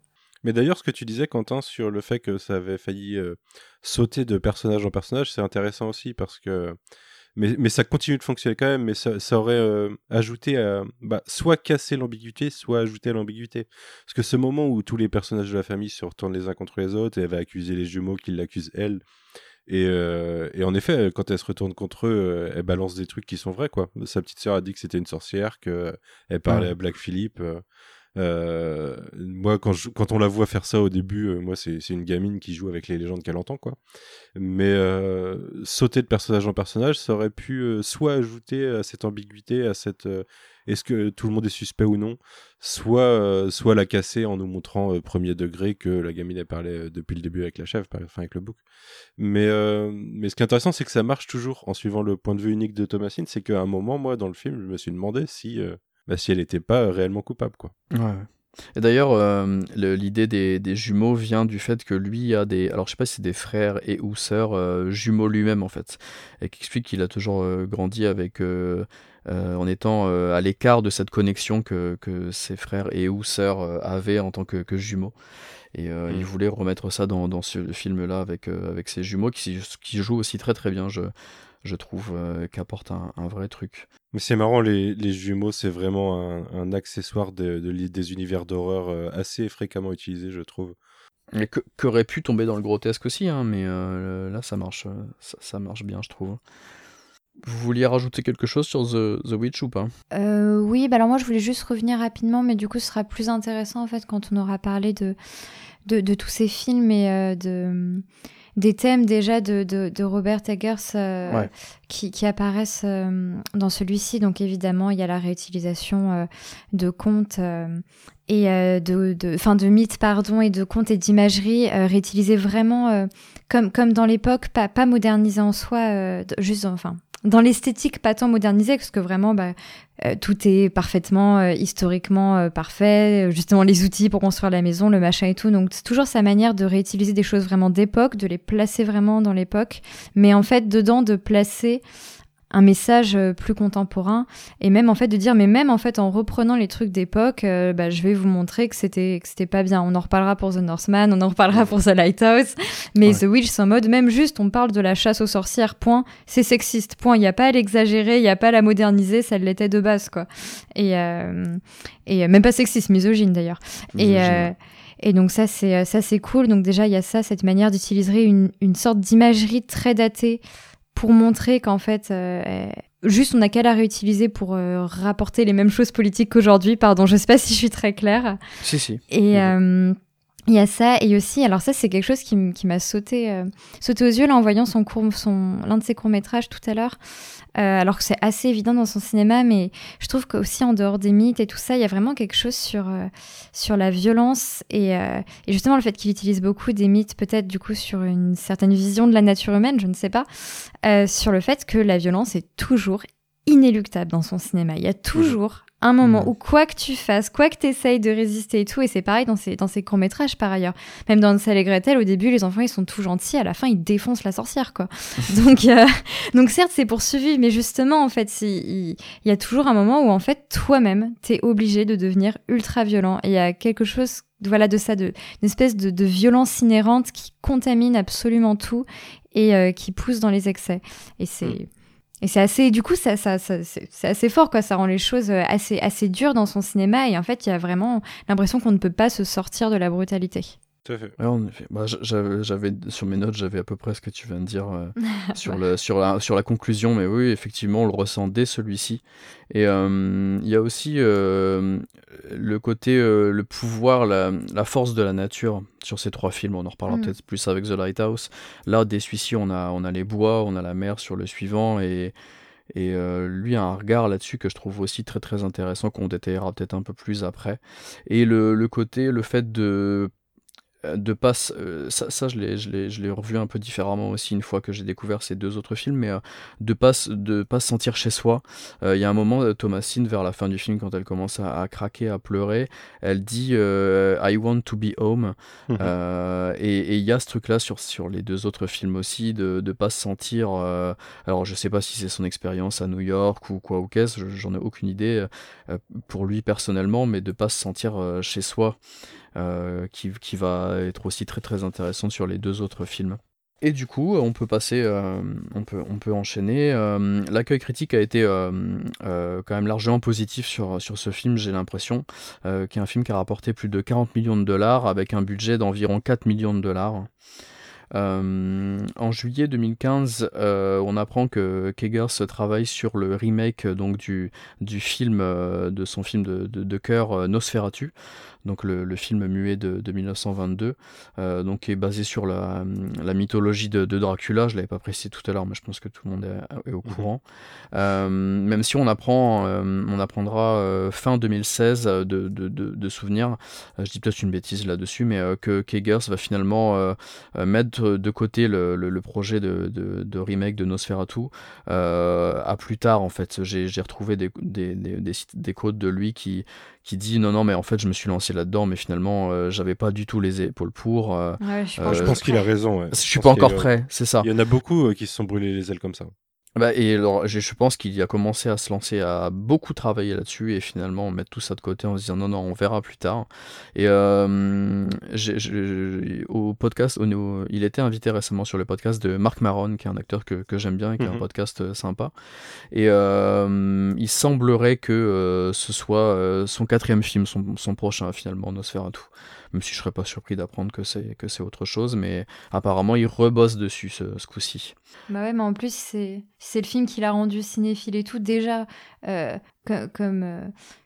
mais d'ailleurs, ce que tu disais, Quentin, sur le fait que ça avait failli euh, sauter de personnage en personnage, c'est intéressant aussi parce que. Mais, mais, ça continue de fonctionner quand même, mais ça, ça aurait euh, ajouté à. Bah, soit casser l'ambiguïté, soit ajouter à l'ambiguïté. Parce que ce moment où tous les personnages de la famille se retournent les uns contre les autres et elle va accuser les jumeaux qui l'accusent elle. Et, euh, et, en effet, quand elle se retourne contre eux, elle balance des trucs qui sont vrais, quoi. Sa petite sœur a dit que c'était une sorcière, qu'elle parlait à Black Philippe. Euh, moi, quand, quand on la voit faire ça au début, euh, moi, c'est une gamine qui joue avec les légendes qu'elle entend, quoi. Mais euh, sauter de personnage en personnage, ça aurait pu soit ajouter à cette ambiguïté, à cette est-ce que tout le monde est suspect ou non, soit, soit la casser en nous montrant premier degré que la gamine a parlé depuis le début avec la chef, enfin avec le book. Mais, mais ce qui est intéressant, c'est que ça marche toujours en suivant le point de vue unique de Thomasine, c'est qu'à un moment, moi, dans le film, je me suis demandé si bah, si elle n'était pas réellement coupable. Quoi. Ouais. Et d'ailleurs, euh, l'idée des, des, jumeaux vient du fait que lui a des. Alors, je sais pas si c'est des frères et ou sœurs euh, jumeaux lui-même, en fait. Et qui explique qu'il a toujours euh, grandi avec. en étant à l'écart de cette connexion que, que, ses frères et ou sœurs avaient en tant que, que jumeaux. Et il mm. voulait remettre ça dans, dans ce film-là avec, avec ses jumeaux qui, qui jouent aussi très très bien. Je, je trouve, euh, qu'apporte un, vrai truc. Mais c'est marrant, les, jumeaux, c'est vraiment un, accessoire de, des univers d'horreur euh, assez fréquemment utilisé, je trouve. Et qu'aurait pu tomber dans le grotesque aussi, hein, mais euh, là, ça marche, ça, marche bien, je trouve. Vous vouliez rajouter quelque chose sur The, The Witch ou pas? Oui, bah alors moi je voulais juste revenir rapidement, mais du coup ce sera plus intéressant en fait quand on aura parlé de, de, de tous ces films et de des thèmes déjà de, de, Robert Eggers euh, qui, qui, apparaissent euh, dans celui-ci. Donc évidemment, il y a la réutilisation euh, de contes et de, de, fin, de mythes pardon, et de contes et d'imagerie réutilisés vraiment comme, comme dans l'époque, pas, pas modernisés en soi, juste enfin dans l'esthétique pas tant modernisée, parce que vraiment, bah, euh, tout est parfaitement euh, historiquement euh, parfait, justement les outils pour construire la maison, le machin et tout. Donc c'est toujours sa manière de réutiliser des choses vraiment d'époque, de les placer vraiment dans l'époque, mais en fait dedans de placer un message euh, plus contemporain. Et même en fait de dire mais même en fait en reprenant les trucs d'époque euh, bah, je vais vous montrer que c'était que c'était pas bien. On en reparlera pour The Northman on en reparlera pour The Lighthouse. Mais The Witch en mode même juste on parle de la chasse aux sorcières point. C'est sexiste point. Il y a pas à l'exagérer il y a pas à la moderniser ça l'était de base quoi. Et euh, et même pas sexiste misogyne d'ailleurs. Et et donc ça c'est ça c'est cool. Donc déjà il y a ça cette manière d'utiliser une, une sorte d'imagerie très datée pour montrer qu'en fait, euh, juste on n'a qu'à la réutiliser pour euh, rapporter les mêmes choses politiques qu'aujourd'hui. Pardon, je sais pas si je suis très claire. Si, si. Et. Euh, il y a ça et aussi, alors ça c'est quelque chose qui, m'a sauté, sauté aux yeux là en voyant son court, son l'un de ses courts métrages tout à l'heure. Euh, alors que c'est assez évident dans son cinéma, mais je trouve qu'aussi en dehors des mythes et tout ça, il y a vraiment quelque chose sur, euh, sur la violence et, euh, et, justement le fait qu'il utilise beaucoup des mythes, peut-être du coup sur une certaine vision de la nature humaine, je ne sais pas, sur le fait que la violence est toujours inéluctable dans son cinéma. Il y a toujours un moment mm. où quoi que tu fasses, quoi que tu essayes de résister et tout, et c'est pareil dans ces, dans ces courts-métrages par ailleurs. Même dans Hansel et Gretel, au début, les enfants, ils sont tout gentils, à la fin, ils défoncent la sorcière, quoi. donc, euh, donc certes, c'est pour survivre, mais justement, en fait, il, y a toujours un moment où, en fait, toi-même, t'es obligé de devenir ultra violent. Et il y a quelque chose voilà de ça, de, une espèce de, de, violence inhérente qui contamine absolument tout et euh, qui pousse dans les excès. Et c'est... Mm. Et c'est assez, du coup, ça, ça, c'est assez fort, quoi. Ça rend les choses euh, assez, assez dures dans son cinéma. Et en fait, il y a vraiment l'impression qu'on ne peut pas se sortir de la brutalité. Tout à fait. en effet. Bah, j'avais sur mes notes, j'avais à peu près ce que tu viens de dire euh, sur, le, sur, la, sur la conclusion, mais oui, effectivement, on le ressent dès celui-ci. Et euh, il y a aussi euh, le côté, le pouvoir, la, la, force de la nature sur ces trois films. On en reparlera mm. peut-être plus avec The Lighthouse. Là, dès celui-ci, on a, on a les bois, on a la mer sur le suivant, et et lui a un regard là-dessus que je trouve aussi très très intéressant, qu'on détaillera peut-être un peu plus après. Et le, le, côté, le fait de de pas euh, ça, ça je l'ai je l'ai je l'ai revu un peu différemment aussi une fois que j'ai découvert ces deux autres films mais euh, de pas de pas se sentir chez soi. Il y a un moment Thomasine vers la fin du film quand elle commence à, craquer à pleurer elle dit I want to be home. Mhm. et il y a ce truc là sur sur les deux autres films aussi de de pas se sentir alors je sais pas si c'est son expérience à New York ou quoi ou qu'est-ce j'en ai aucune idée pour lui personnellement mais de pas se sentir chez soi. euh, qui, qui, va être aussi très très intéressante sur les deux autres films. Et du coup, on peut passer, euh, on, peut, on peut enchaîner. Euh, l'accueil critique a été quand même largement positif sur, sur ce film, j'ai l'impression, qui est un film qui a rapporté plus de 40 millions de dollars avec un budget d'environ 4 millions de dollars. en juillet 2015, on apprend que Kegers travaille sur le remake donc du, du film, de son film de, de cœur Nosferatu donc le, film muet de, 1922, euh, donc qui est basé sur la, mythologie de, Dracula. Je l'avais pas précisé tout à l'heure, mais je pense que tout le monde est, au mhm. courant. Euh, même si on apprend, euh, on apprendra fin 2016 de, de, souvenirs. je dis peut-être une bêtise là-dessus, mais que Kegers va finalement mettre de côté le, projet de, remake de Nosferatu à plus tard. En fait, j'ai retrouvé des, des, des, des, codes de lui qui qui dit non non mais en fait je me suis lancé là-dedans mais finalement euh, j'avais pas du tout les épaules pour. Euh, je, pense qu'il a raison. Je, suis pas encore prêt, c'est ça. Il y en a beaucoup euh, qui se sont brûlés les ailes comme ça. Bah, et alors, je pense qu'il a commencé à se lancer, à beaucoup travailler là-dessus, et finalement mettre tout ça de côté en se disant non, non, on verra plus tard. Et euh, au podcast, au, il était invité récemment sur le podcast de Marc Maron, qui est un acteur que, que j'aime bien et qui a un mhm. podcast euh, sympa. Et euh, il semblerait que euh, ce soit son quatrième film, son, son prochain finalement, Nosferatu même si je serais pas surpris d'apprendre que c'est que c'est autre chose, mais apparemment il rebosse dessus ce, ce coup-ci. Bah ouais, mais en plus c'est c'est le film qui l'a rendu cinéphile et tout déjà euh, comme euh,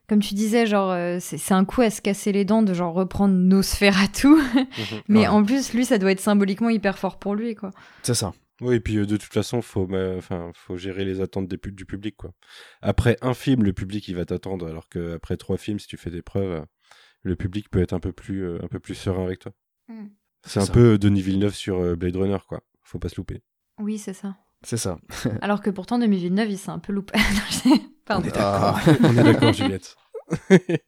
comme tu disais, genre, euh, c'est un coup à se casser les dents de genre reprendre Nosferatu. Mhm. mais en plus, lui, ça doit être symboliquement hyper fort pour lui, quoi. C'est ça. Oui, et puis de toute façon, faut, enfin, faut gérer les attentes des, du public, quoi. Après un film, le public, il va t'attendre, alors qu'après trois films, si tu fais des preuves, le public peut être un peu plus, euh, un peu plus serein avec toi. Hmm. C'est un peu Denis Villeneuve sur euh, Blade Runner, quoi. Faut pas se louper. Oui, c'est ça. C'est ça. Alors que pourtant, Denis Villeneuve, il s'est un peu loupé. Pardon. On est d'accord, On est d'accord Juliette.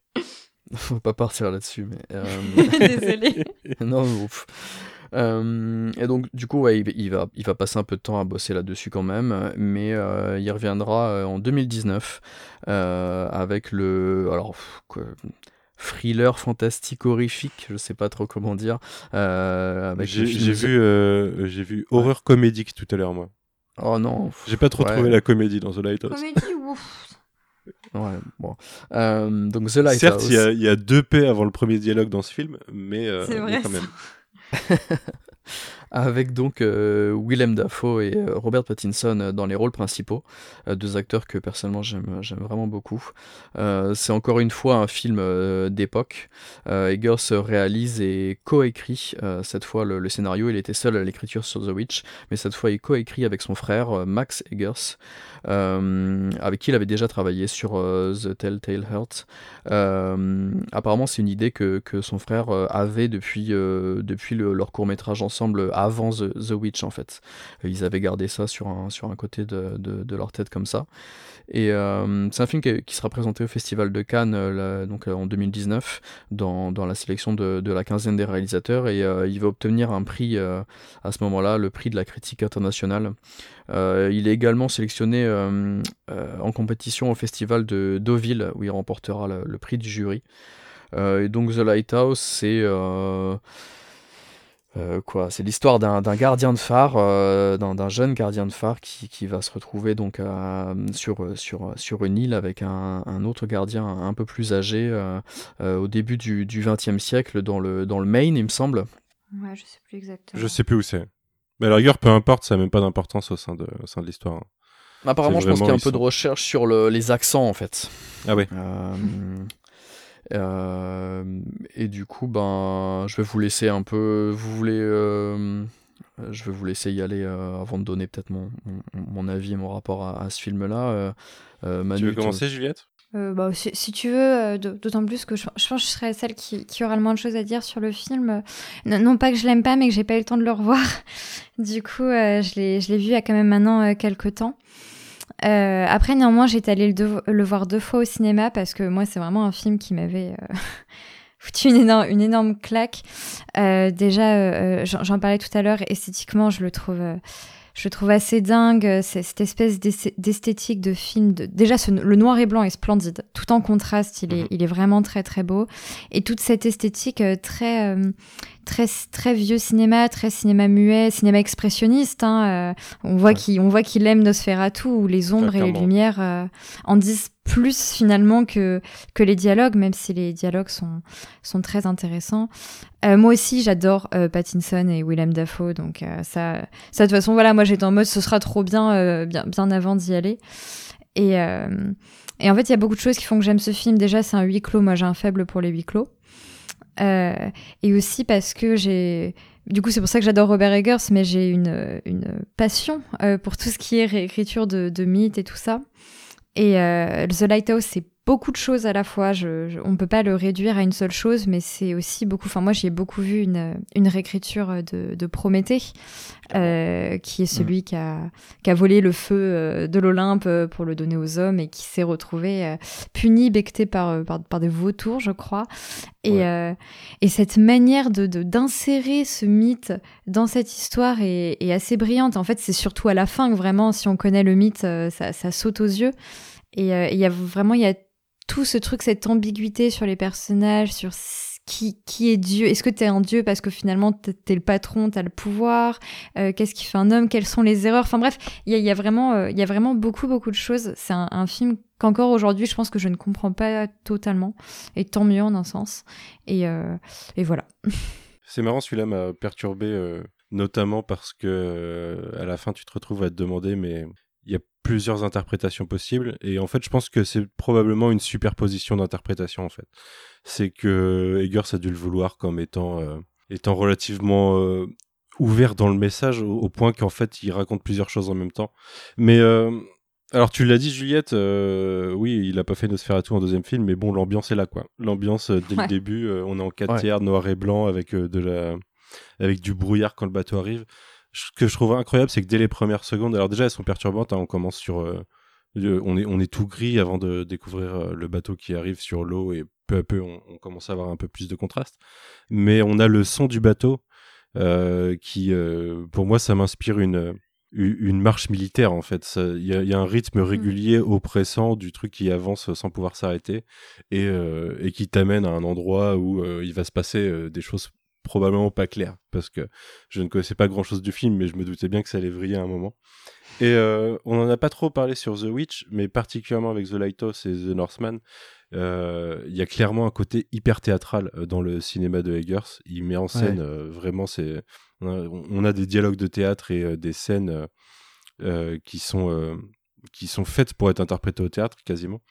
Faut pas partir là-dessus, mais. Euh... Désolé. non, ouf. Euh, et donc, du coup, ouais, il, va, il va passer un peu de temps à bosser là-dessus quand même, mais euh, il reviendra en 2019 avec le. Alors, thriller fantastique horrifique, je sais pas trop comment dire. Euh, j'ai vu, euh, j'ai vu horreur comédique tout à l'heure moi. Oh non. J'ai pas trop trouvé la comédie dans The Lighthouse. Comédie ouf. Ouais, bon. Euh, donc The Lighthouse. Certes, il y, a deux P avant le premier dialogue dans ce film, mais, mais quand même. avec donc euh, Willem Dafoe et euh, Robert Pattinson euh, dans les rôles principaux, deux acteurs que personnellement j'aime vraiment beaucoup. c'est encore une fois un film d'époque. Eggers réalise et coécrit cette fois le, scénario. Il était seul à l'écriture sur The Witch, mais cette fois il coécrit avec son frère Max Eggers. avec qui il avait déjà travaillé sur The Telltale Heart. apparemment, c'est une idée que, que, son frère avait depuis, depuis leur court métrage ensemble avant The, Witch en fait. Ils avaient gardé ça sur un, sur un côté de, de, leur tête comme ça. Et euh, c'est un film qui, sera présenté au Festival de Cannes euh, donc, euh, en 2019 dans, dans la sélection de, de, la quinzaine des réalisateurs et il va obtenir un prix à ce moment-là, le prix de la critique internationale. il est également sélectionné en compétition au Festival de Deauville où il remportera le, le prix du jury. et donc The Lighthouse, c'est euh, quoi, c'est l'histoire d'un gardien de phare, euh, d'un jeune gardien de phare qui, qui, va se retrouver donc sur, sur, sur une île avec un, un autre gardien un peu plus âgé euh, au début du XXe siècle dans le, dans le Maine, il me semble. Ouais, je sais plus exactement. Je sais plus où c'est. Mais à la rigueur, peu importe, ça n'a même pas d'importance au sein de, au sein de l'histoire. Hein. Apparemment, je pense qu'il y a un peu de recherche sur le, les accents en fait. Ah oui. Euh, et du coup, ben, je vais vous laisser un peu. Vous voulez. Euh, je vais vous laisser y aller euh, avant de donner peut-être mon, mon, avis et mon rapport à, ce film-là. tu veux commencer, Juliette? Bah, si, tu veux, d'autant plus que je, pense que je serai celle qui, qui, aura le moins de choses à dire sur le film. Non, pas que je l'aime pas, mais que j'ai pas eu le temps de le revoir. Du coup, je l'ai vu il y a quand même maintenant quelques temps. Euh, après, néanmoins, j'étais allée le, voir deux fois au cinéma parce que moi, c'est vraiment un film qui m'avait euh, foutu une énorme, claque. Euh, déjà, j'en parlais tout à l'heure, esthétiquement, je le trouve je trouve assez dingue cette espèce d'esthétique de film. De... Déjà, le noir et blanc est splendide. Tout en contraste, il est, mhm. il est vraiment très très beau. Et toute cette esthétique très très très vieux cinéma, très cinéma muet, cinéma expressionniste. Hein, euh, on voit qu'il on voit qu'il aime Nosferatu où les ombres et les lumières euh, en disent plus finalement que, que les dialogues, même si les dialogues sont, sont très intéressants. Euh, moi aussi, j'adore euh, Pattinson et Willem Dafoe, donc euh, ça, ça, de toute façon, voilà, moi j'étais en mode ce sera trop bien, bien, bien avant d'y aller. Et, en fait, il y a beaucoup de choses qui font que j'aime ce film. Déjà, c'est un huis clos, moi j'ai un faible pour les huis clos. et aussi parce que j'ai du coup, c'est pour ça que j'adore Robert Eggers, mais j'ai une, une passion pour tout ce qui est réécriture de mythes et tout ça. Et euh, The Lighthouse, c'est beaucoup de choses à la fois. Je, on ne peut pas le réduire à une seule chose, mais c'est aussi beaucoup. Enfin, moi, j'ai beaucoup vu une, une réécriture de, de Prométhée, euh, qui est celui mm. qui, a, qui, a, volé le feu euh, de l'Olympe euh, pour le donner aux hommes et qui s'est retrouvé euh, puni, becté par, par, par, des vautours, je crois. Et, et cette manière de d'insérer ce mythe dans cette histoire est, est assez brillante. En fait, c'est surtout à la fin que vraiment, si on connaît le mythe, ça, ça saute aux yeux. Et il y a vraiment, il y a tout ce truc, cette ambiguïté sur les personnages, sur qui, qui est Dieu Est-ce que tu es un Dieu parce que finalement tu es le patron, tu as le pouvoir? Euh, Qu'est-ce qui fait un homme? Quelles sont les erreurs? Enfin bref, il y a, vraiment, euh, y a vraiment beaucoup, beaucoup de choses. C'est un, film qu'encore aujourd'hui, je pense que je ne comprends pas totalement. Et tant mieux en un sens. Et, euh, et voilà. C'est marrant, celui-là m'a perturbé, notamment parce que à la fin, tu te retrouves à te demander, mais il y a plusieurs interprétations possibles et en fait je pense que c'est probablement une superposition d'interprétations en fait. C'est que Eggers a dû le vouloir comme étant euh, étant relativement euh, ouvert dans le message au, point qu'en fait il raconte plusieurs choses en même temps. Mais euh, alors tu l'as dit Juliette, oui, il a pas fait Nosferatu en deuxième film, mais bon, l'ambiance est là quoi. L'ambiance dès le début, on est en 4 tiers noir et blanc avec de la, avec du brouillard quand le bateau arrive ce que je trouve incroyable, c'est que dès les premières secondes, alors déjà elles sont perturbantes, hein, on commence sur, euh, on est on est tout gris avant de découvrir euh, le bateau qui arrive sur l'eau et peu à peu on, commence à avoir un peu plus de contraste. Mais on a le son du bateau euh, qui, pour moi, ça m'inspire une une marche militaire en fait. Il y, a un rythme mmh. régulier, oppressant du truc qui avance sans pouvoir s'arrêter et, et qui t'amène à un endroit où il va se passer des choses probablement pas clair parce que je ne connaissais pas grand chose du film, mais je me doutais bien que ça allait vriller à un moment. Et euh, on n'en a pas trop parlé sur The Witch, mais particulièrement avec The Lighthouse et The Northman, euh, il y a clairement un côté hyper théâtral euh, dans le cinéma de Eggers. Il met en scène vraiment, c'est, on, a des dialogues de théâtre et des scènes qui sont qui sont faites pour être interprétées au théâtre quasiment.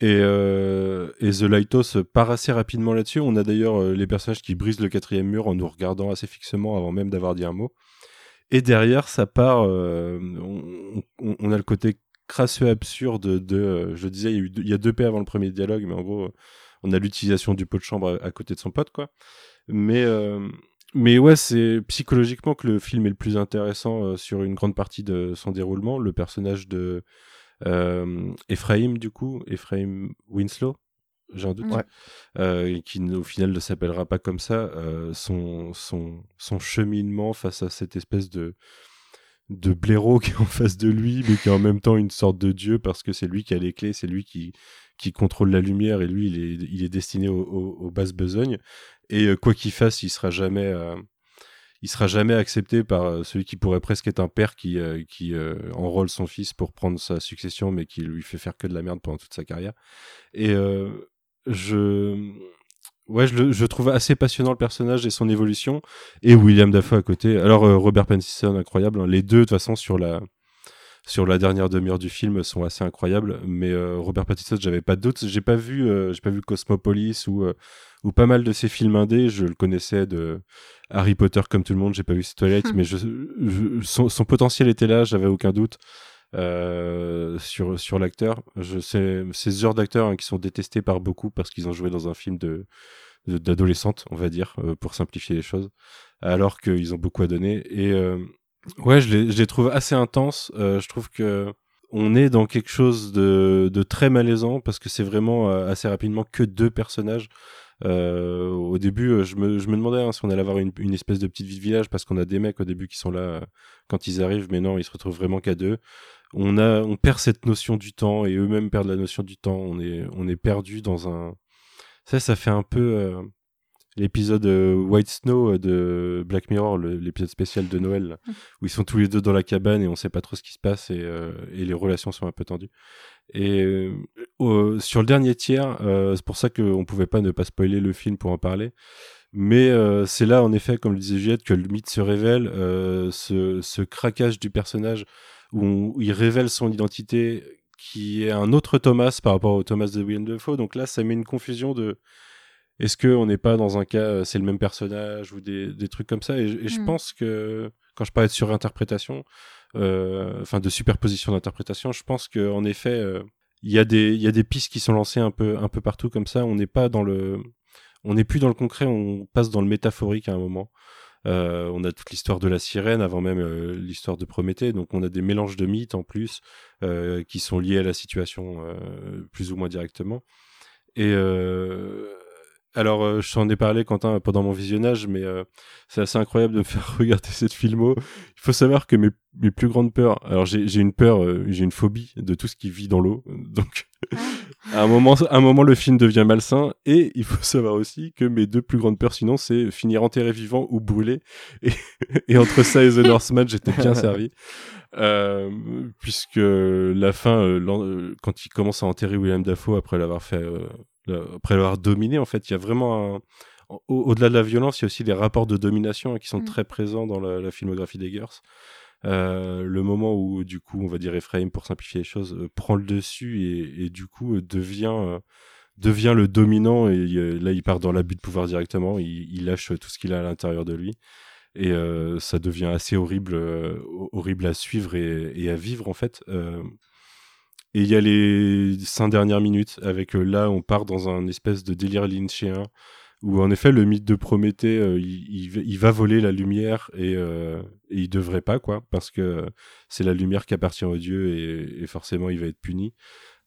Et, euh, et, The Lighthouse part assez rapidement là-dessus. On a d'ailleurs euh, les personnages qui brisent le quatrième mur en nous regardant assez fixement avant même d'avoir dit un mot. Et derrière, ça part. Euh, on, a le côté crasseux absurde de. je disais, il y, a il deux paix avant le premier dialogue, mais en gros, on a l'utilisation du pot de chambre à, côté de son pote, quoi. Mais. mais ouais, c'est psychologiquement que le film est le plus intéressant sur une grande partie de son déroulement. Le personnage de euh, Ephraim, du coup, Ephraim Winslow, j'ai un doute, euh, qui au final ne s'appellera pas comme ça, euh, son, son, son cheminement face à cette espèce de, de blaireau qui est en face de lui, mais qui est en même temps une sorte de dieu parce que c'est lui qui a les clés, c'est lui qui, qui contrôle la lumière et lui, il est, il est destiné aux, basses besognes. Et quoi qu'il fasse, il sera jamais, il sera jamais accepté par euh, celui qui pourrait presque être un père qui, euh, qui euh, enrôle son fils pour prendre sa succession, mais qui lui fait faire que de la merde pendant toute sa carrière. Et je, ouais, je, trouve assez passionnant le personnage et son évolution. Et William Dafoe à côté. Alors Robert Pattinson, incroyable. Hein. Les deux, de toute façon, sur la sur la dernière demi-heure du film sont assez incroyables. Mais Robert Pattinson, j'avais pas doute. J'ai pas vu, pas vu Cosmopolis ou ou pas mal de ses films indés. Je le connaissais de Harry Potter comme tout le monde, j'ai pas vu ses toilettes, mais je, son, potentiel était là, j'avais aucun doute euh, sur, sur l'acteur. Je sais ces heures d'acteurs hein, qui sont détestés par beaucoup parce qu'ils ont joué dans un film de d'adolescente, on va dire, euh, pour simplifier les choses, alors qu'ils ont beaucoup à donner. Et euh, ouais, je les, je les trouve assez intenses. je trouve que on est dans quelque chose de, de très malaisant parce que c'est vraiment assez rapidement que deux personnages. Euh, au début, euh, je me, je me demandais hein, si on allait avoir une, une, espèce de petite vie de village parce qu'on a des mecs au début qui sont là euh, quand ils arrivent, mais non, ils se retrouvent vraiment qu'à deux. On a, on perd cette notion du temps et eux-mêmes perdent la notion du temps. On est, on est perdu dans un. Ça, ça fait un peu. L'épisode White Snow de Black Mirror, l'épisode spécial de Noël, mm. où ils sont tous les deux dans la cabane et on sait pas trop ce qui se passe et, et les relations sont un peu tendues. Et sur le dernier tiers, c'est pour ça qu'on pouvait pas ne pas spoiler le film pour en parler. Mais euh, c'est là, en effet, comme le disait Juliette, que le mythe se révèle, euh, ce, ce, craquage du personnage où, il révèle son identité qui est un autre Thomas par rapport au Thomas de William Defoe. Donc là, ça met une confusion de est-ce qu'on n'est pas dans un cas, euh, c'est le même personnage ou des, des trucs comme ça? Et, je hmm. pense que quand je parlais de surinterprétation, enfin de superposition d'interprétation, je pense qu'en effet, il y, a des, y a des pistes qui sont lancées un peu, un peu partout comme ça. On n'est pas dans le on n'est plus dans le concret, on passe dans le métaphorique à un moment. Euh, on a toute l'histoire de la sirène avant même euh, l'histoire de Prométhée, donc on a des mélanges de mythes en plus euh, qui sont liés à la situation plus ou moins directement. Et alors, euh, je t'en ai parlé, Quentin, pendant mon visionnage, mais euh, c'est assez incroyable de me faire regarder cette filmo. Il faut savoir que mes, mes plus grandes peurs, alors j'ai une peur, euh, j'ai une phobie de tout ce qui vit dans l'eau. Donc, ah. à, un moment, à un moment, le film devient malsain. Et il faut savoir aussi que mes deux plus grandes peurs, sinon, c'est finir enterré vivant ou brûlé. Et, et entre ça et The Northman, j'étais bien servi. Euh, puisque la fin, quand il commence à enterrer William Dafoe après l'avoir fait après l'avoir dominé, en fait, il y a vraiment un... Au-delà de la violence, il y a aussi des rapports de domination hein, qui sont mm. très présents dans la, filmographie d'Eggers. Euh, le moment où, du coup, on va dire Ephraim, pour simplifier les choses, euh, prend le dessus et, du coup euh, devient, devient le dominant et là, il part dans l'abus de pouvoir directement, il, lâche tout ce qu'il a à l'intérieur de lui et ça devient assez horrible, horrible à suivre et, et, à vivre en fait. Et il y a les cinq dernières minutes avec euh, là, on part dans un espèce de délire lynchéen où en effet le mythe de Prométhée, euh, il, va voler la lumière et, euh, et, il devrait pas quoi, parce que c'est la lumière qui appartient aux dieux et, forcément il va être puni.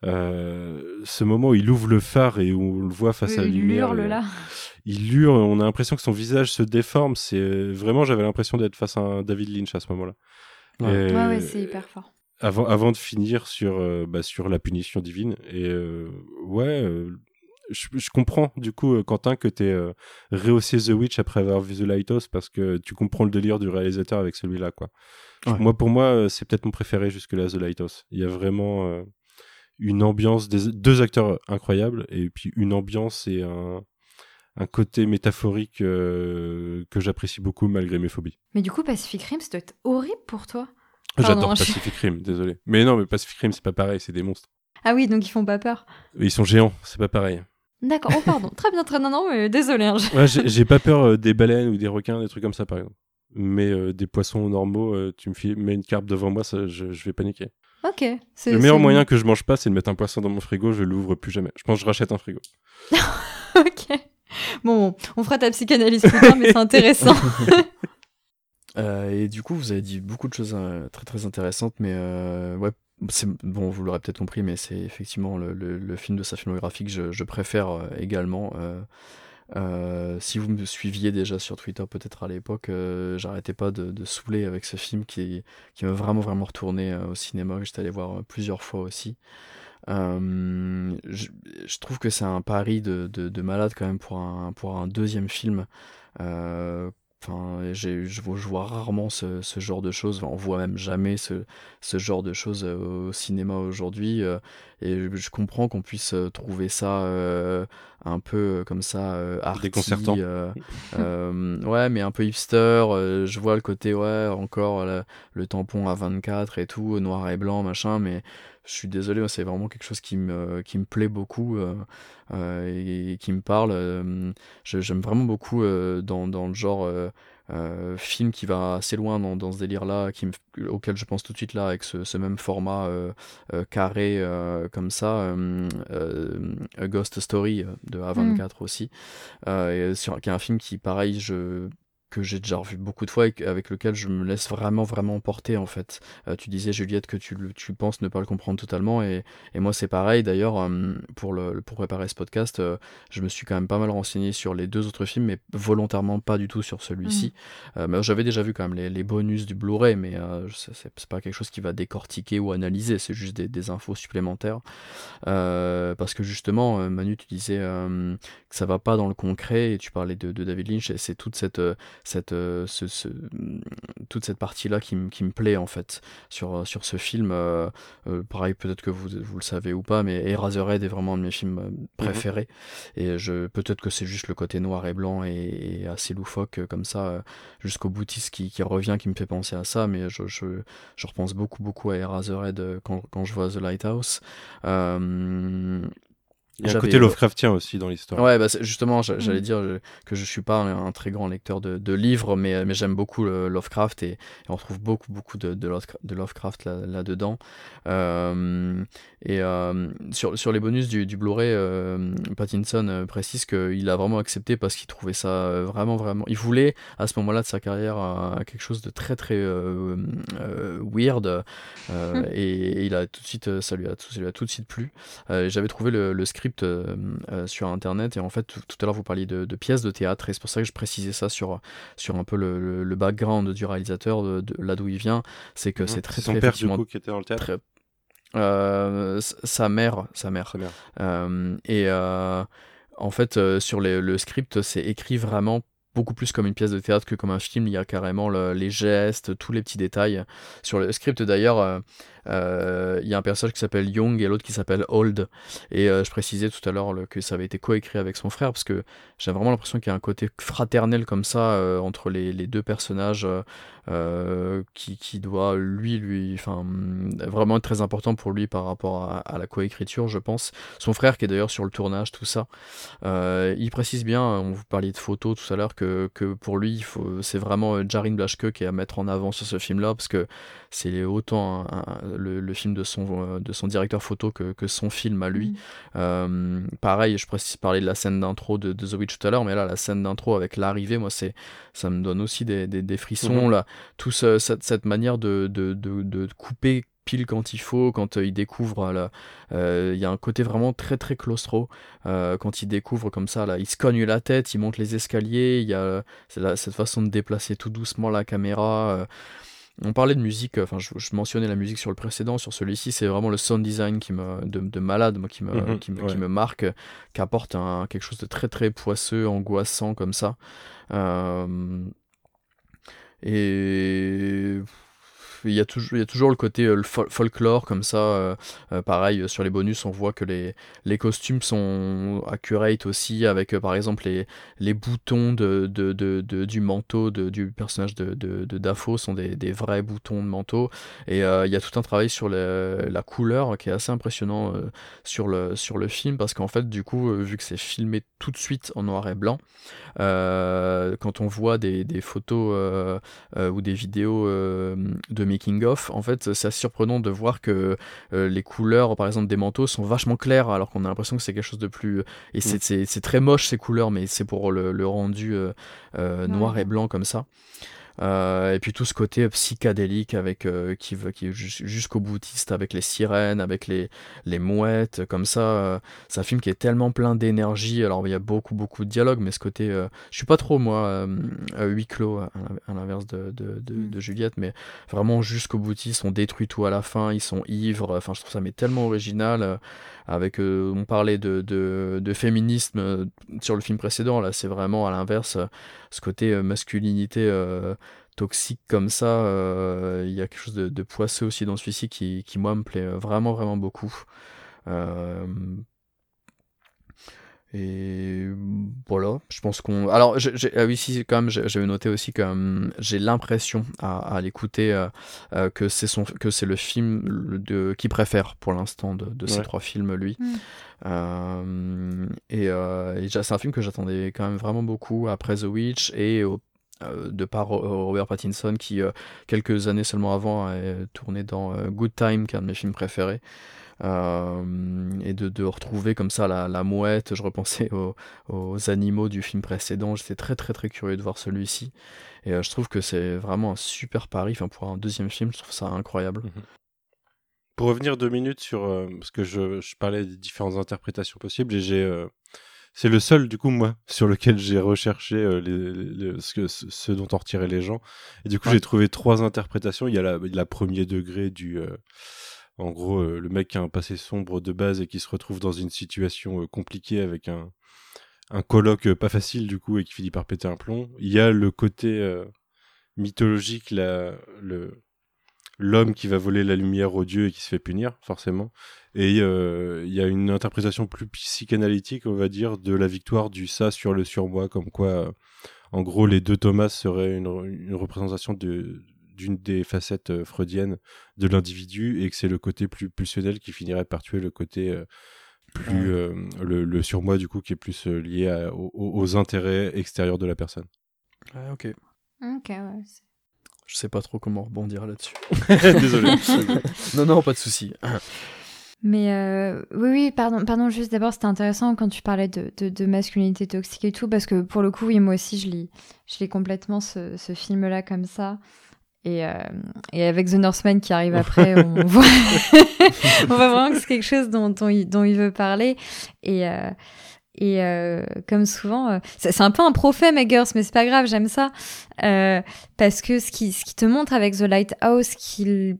ce moment où il ouvre le phare et où on le voit face à la lumière, hurle, là. il hurle, on a l'impression que son visage se déforme. C'est vraiment, j'avais l'impression d'être face à un David Lynch à ce moment-là. Ouais, ouais c'est hyper fort avant, avant de finir sur, euh, bah, sur la punition divine. Et euh, ouais, euh, je, je, comprends du coup, Quentin, que tu aies rehaussé The Witch après avoir vu The Lighthouse parce que tu comprends le délire du réalisateur avec celui-là. quoi. Moi, pour moi, c'est peut-être mon préféré jusque-là, The Lighthouse. Il y a vraiment une ambiance, des, deux acteurs incroyables, et puis une ambiance et un, un côté métaphorique que j'apprécie beaucoup malgré mes phobies. Mais du coup, Pacific Rim, ça doit être horrible pour toi. J'adore Pacific Rim, désolé. Mais non, mais Pacific Rim, c'est pas pareil, c'est des monstres. Ah oui, donc ils font pas peur. Ils sont géants, c'est pas pareil. D'accord, oh pardon, très bien, très non, non, mais désolé. Hein, j'ai pas peur euh, des baleines ou des requins, des trucs comme ça par exemple. Mais euh, des poissons normaux, euh, tu me mets une carpe devant moi, ça, je, vais paniquer. Ok. Le meilleur moyen que je mange pas, c'est de mettre un poisson dans mon frigo, je l'ouvre plus jamais. Je pense que je rachète un frigo. ok. Bon, on fera ta psychanalyse plus tard, mais c'est intéressant. Euh, et du coup, vous avez dit beaucoup de choses euh, très très intéressantes, mais euh, ouais, c'est bon, vous l'aurez peut-être compris, mais c'est effectivement le, le, film de sa filmographie que je, préfère également. si vous me suiviez déjà sur Twitter, peut-être à l'époque, j'arrêtais pas de, de, saouler avec ce film qui, qui m'a vraiment vraiment retourné au cinéma, que j'étais allé voir plusieurs fois aussi. Je, trouve que c'est un pari de, de, de, malade quand même pour un, pour un deuxième film. Enfin, je vois rarement ce, ce, genre de choses. on voit même jamais ce, ce genre de choses euh, au cinéma aujourd'hui. Euh, et je comprends qu'on puisse euh, trouver ça un peu comme ça, arty, déconcertant. ouais, mais un peu hipster. je vois le côté, ouais, encore le tampon à 24 et tout, noir et blanc, machin. Mais je suis désolé, c'est vraiment quelque chose qui me, qui me plaît beaucoup et, qui me parle. J'aime vraiment beaucoup dans, dans, le genre euh, film qui va assez loin dans, dans ce délire-là, auquel je pense tout de suite là, avec ce, ce même format euh, euh, carré comme ça, A Ghost Story de A24 mm. aussi, et sur, qui est un film qui, pareil, je que j'ai déjà revu beaucoup de fois et avec lequel je me laisse vraiment vraiment porter en fait. Euh, tu disais Juliette que tu, tu penses ne pas le comprendre totalement et, et moi c'est pareil d'ailleurs euh, pour, le, pour préparer ce podcast euh, je me suis quand même pas mal renseigné sur les deux autres films mais volontairement pas du tout sur celui-ci. Mmh. mais j'avais déjà vu quand même les, les bonus du Blu-ray mais c'est pas quelque chose qui va décortiquer ou analyser c'est juste des, des, infos supplémentaires parce que justement Manu tu disais que ça va pas dans le concret et tu parlais de, de David Lynch et c'est toute cette cette, euh, ce, toute cette partie-là qui, qui, me plaît en fait sur, euh, sur ce film. Euh, pareil, peut-être que vous, vous le savez ou pas, mais Eraserhead est vraiment un de mes films mhm. préférés. Et je, peut-être que c'est juste le côté noir et blanc et, assez loufoque comme ça, jusqu'au boutiste qui, qui, revient, qui me fait penser à ça. Mais je, je, je repense beaucoup, beaucoup à Eraserhead quand, quand je vois The Lighthouse. Il y a un côté Lovecraftien aussi dans l'histoire. Ouais, bah justement, j'allais mm. dire que je suis pas un, très grand lecteur de, de livres, mais, mais j'aime beaucoup le Lovecraft et, on trouve beaucoup, beaucoup de, de Lovecraft là-dedans. euh, et euh, sur, sur les bonus du, du Blu-ray, euh, Pattinson euh, précise qu'il a vraiment accepté parce qu'il trouvait ça vraiment, vraiment. Il voulait à ce moment-là de sa carrière quelque chose de très, très weird. et, il a tout de suite, ça lui a, ça lui a tout de suite plu. J'avais trouvé le, le script euh, euh, sur internet et en fait tout, à l'heure vous parliez de, pièces de théâtre et c'est pour ça que je précisais ça sur, sur un peu le, background du réalisateur de, là d'où il vient c'est que mhm. c'est très son très père du coup qui était dans le théâtre euh, sa mère sa mère et en fait sur le script c'est écrit vraiment beaucoup plus comme une pièce de théâtre que comme un film. Il y a carrément les gestes, tous les petits détails. Sur le script d'ailleurs, il y a un personnage qui s'appelle Young et l'autre qui s'appelle Old. Et euh, je précisais tout à l'heure que ça avait été coécrit avec son frère parce que j'ai vraiment l'impression qu'il y a un côté fraternel comme ça euh, entre les, deux personnages qui, doit lui, lui, enfin, vraiment être très important pour lui par rapport à, la coécriture, je pense. Son frère qui est d'ailleurs sur le tournage, tout ça. il précise bien, on vous parlait de photos tout à l'heure, que, pour lui, c'est vraiment Jarin Blaschke qui est à mettre en avant sur ce film-là parce que c'est autant le, film de son, euh, de son directeur photo que, que son film à lui. Mm. Euh, pareil, je précise parler de la scène d'intro de, The Witch tout à l'heure, mais là, la scène d'intro avec l'arrivée, moi, c'est ça me donne aussi des, des, frissons. Mm-hmm. là, tout cette, cette, manière de, de, de, couper pile quand il faut, quand il découvre, il y a un côté vraiment très très claustro, quand il découvre comme ça, là, il se cogne la tête, il monte les escaliers, il y a cette façon de déplacer tout doucement la caméra. On parlait de musique, enfin je, mentionnais la musique sur le précédent, sur celui-ci c'est vraiment le sound design qui me, de, malade moi, qui, me, mhm, qui, me, marque, qui apporte un, quelque chose de très très poisseux, angoissant comme ça. Euh, et il y, a toujours, le côté euh, folklore comme ça. Euh, euh, pareil, sur les bonus, on voit que les, costumes sont accurate aussi, avec par exemple les, boutons du manteau du personnage de, de, Dafo sont des, vrais boutons de manteau. Et il y a tout un travail sur la couleur qui est assez impressionnant sur, le, sur le film, parce qu'en fait, du coup, vu que c'est filmé tout de suite en noir et blanc, quand on voit des, des photos ou des vidéos de making of, en fait, c'est assez surprenant de voir que euh, les couleurs, par exemple, des manteaux sont vachement claires, alors qu'on a l'impression que c'est quelque chose de plus. Et mm. c'est très moche ces couleurs, mais c'est pour le, rendu euh, euh, noir et blanc comme ça. Euh, et puis tout ce côté psychédélique avec euh, qui veut qui jusqu'au boutiste avec les sirènes, avec les les mouettes, comme ça. Euh, c'est un film qui est tellement plein d'énergie. Alors il y a beaucoup beaucoup de dialogue, mais ce côté, je suis pas trop moi huis clos à, l'inverse de, de, mm. de, Juliette, mais vraiment jusqu'au boutiste, on détruit tout à la fin, ils sont ivres. Enfin, je trouve ça mais tellement original. Avec, on parlait de, de, de féminisme sur le film précédent, là c'est vraiment à l'inverse, ce côté masculinité toxique comme ça. Euh, il y a quelque chose de, poisseux aussi dans celui-ci qui, qui, moi, me plaît vraiment, vraiment beaucoup. Euh, et voilà, je pense qu'on. Alors, ah oui, si, quand même, j'avais noté aussi que hum, j'ai l'impression à, l'écouter euh, que c'est son, que c'est le film de qui préfère pour l'instant de, ces trois films, lui. Mm. et, et c'est un film que j'attendais quand même vraiment beaucoup après The Witch et au de par Robert Pattinson qui quelques années seulement avant a tourné dans Good Time qui est un de mes films préférés et de, de, retrouver comme ça la, la mouette. Je repensais aux, aux, animaux du film précédent. J'étais très très très curieux de voir celui-ci. Et je trouve que c'est vraiment un super pari. Enfin pour un deuxième film je trouve ça incroyable. Mhm. Pour revenir deux minutes sur euh, parce que je, je, parlais des différentes interprétations possibles et j'ai euh, c'est le seul du coup moi sur lequel j'ai recherché euh, les, ce, ce, dont en retirer les gens. Et du coup j'ai trouvé trois interprétations. Il y a la, la premier degré du en gros le mec qui a un passé sombre de base et qui se retrouve dans une situation compliquée avec un un colloque pas facile du coup et qui finit par péter un plomb il y a le côté mythologique l'homme qui va voler la lumière aux dieux et qui se fait punir, forcément. Et euh, il y a une interprétation plus psychanalytique, on va dire, de la victoire du ça sur le surmoi, comme quoi, euh, en gros, les deux Thomas seraient une, représentation de d'une des facettes euh, freudiennes de l'individu et que c'est le côté plus pulsionnel qui finirait par tuer le côté plus le, surmoi du coup qui est plus lié aux, intérêts extérieurs de la personne. Ouais, ok. Ok, ouais. Je sais pas trop comment rebondir là-dessus. Désolé. non, non, pas de souci. Mais euh, oui, oui, pardon, pardon juste d'abord, c'était intéressant quand tu parlais de, de, masculinité toxique et tout, parce que pour le coup, oui, moi aussi, je lis, je lis complètement ce, ce film-là comme ça. Et, euh, et, avec The Northman qui arrive après, on voit, on voit vraiment que c'est quelque chose dont, dont, il, dont il veut parler. Et, euh, et euh, comme souvent, euh, c'est un peu un prophète, Eggers, mais c'est pas grave, j'aime ça. Euh, parce que ce qui, ce qui te montre avec The Lighthouse, qu'il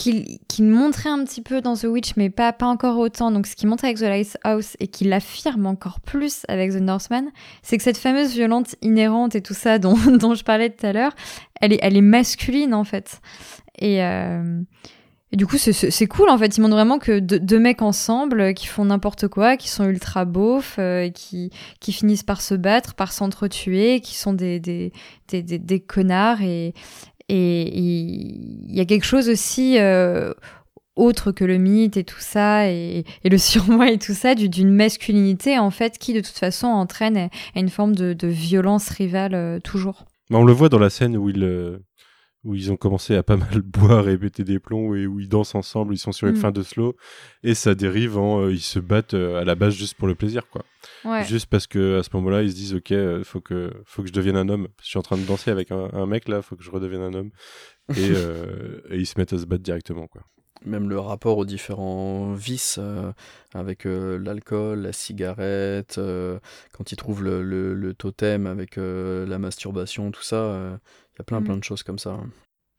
qu'il montrait un petit peu dans The Witch, mais pas, pas encore autant. Donc, ce qu'il montre avec The Lighthouse et qu'il affirme encore plus avec The Northman, c'est que cette fameuse violente inhérente et tout ça dont, dont je parlais tout à l'heure, elle est, elle est masculine en fait. Et, euh, du coup, c'est cool en fait. Ils montrent vraiment que deux, mecs ensemble euh, qui font n'importe quoi, qui sont ultra beaufs, euh, qui, qui finissent par se battre, par s'entretuer, qui sont des, des, des, des, connards. Et il y a quelque chose aussi euh, autre que le mythe et tout ça, et, et le surmoi et tout ça, d'une masculinité en fait qui de toute façon entraîne une forme de, de violence rivale toujours. On le voit dans la scène où il où ils ont commencé à pas mal boire et péter des plombs et où ils dansent ensemble, ils sont sur une mm. fin de slow et ça dérive en euh, ils se battent euh, à la base juste pour le plaisir quoi. Juste parce que à ce moment-là, ils se disent OK, euh, faut que faut que je devienne un homme. Je suis en train de danser avec un, un mec là, faut que je redevienne un homme et, et, ils se mettent à se battre directement quoi. Même le rapport aux différents vices avec l'alcool, la cigarette, quand ils trouvent le, le, le totem avec la masturbation, tout ça y a plein, plein mm. de choses comme ça.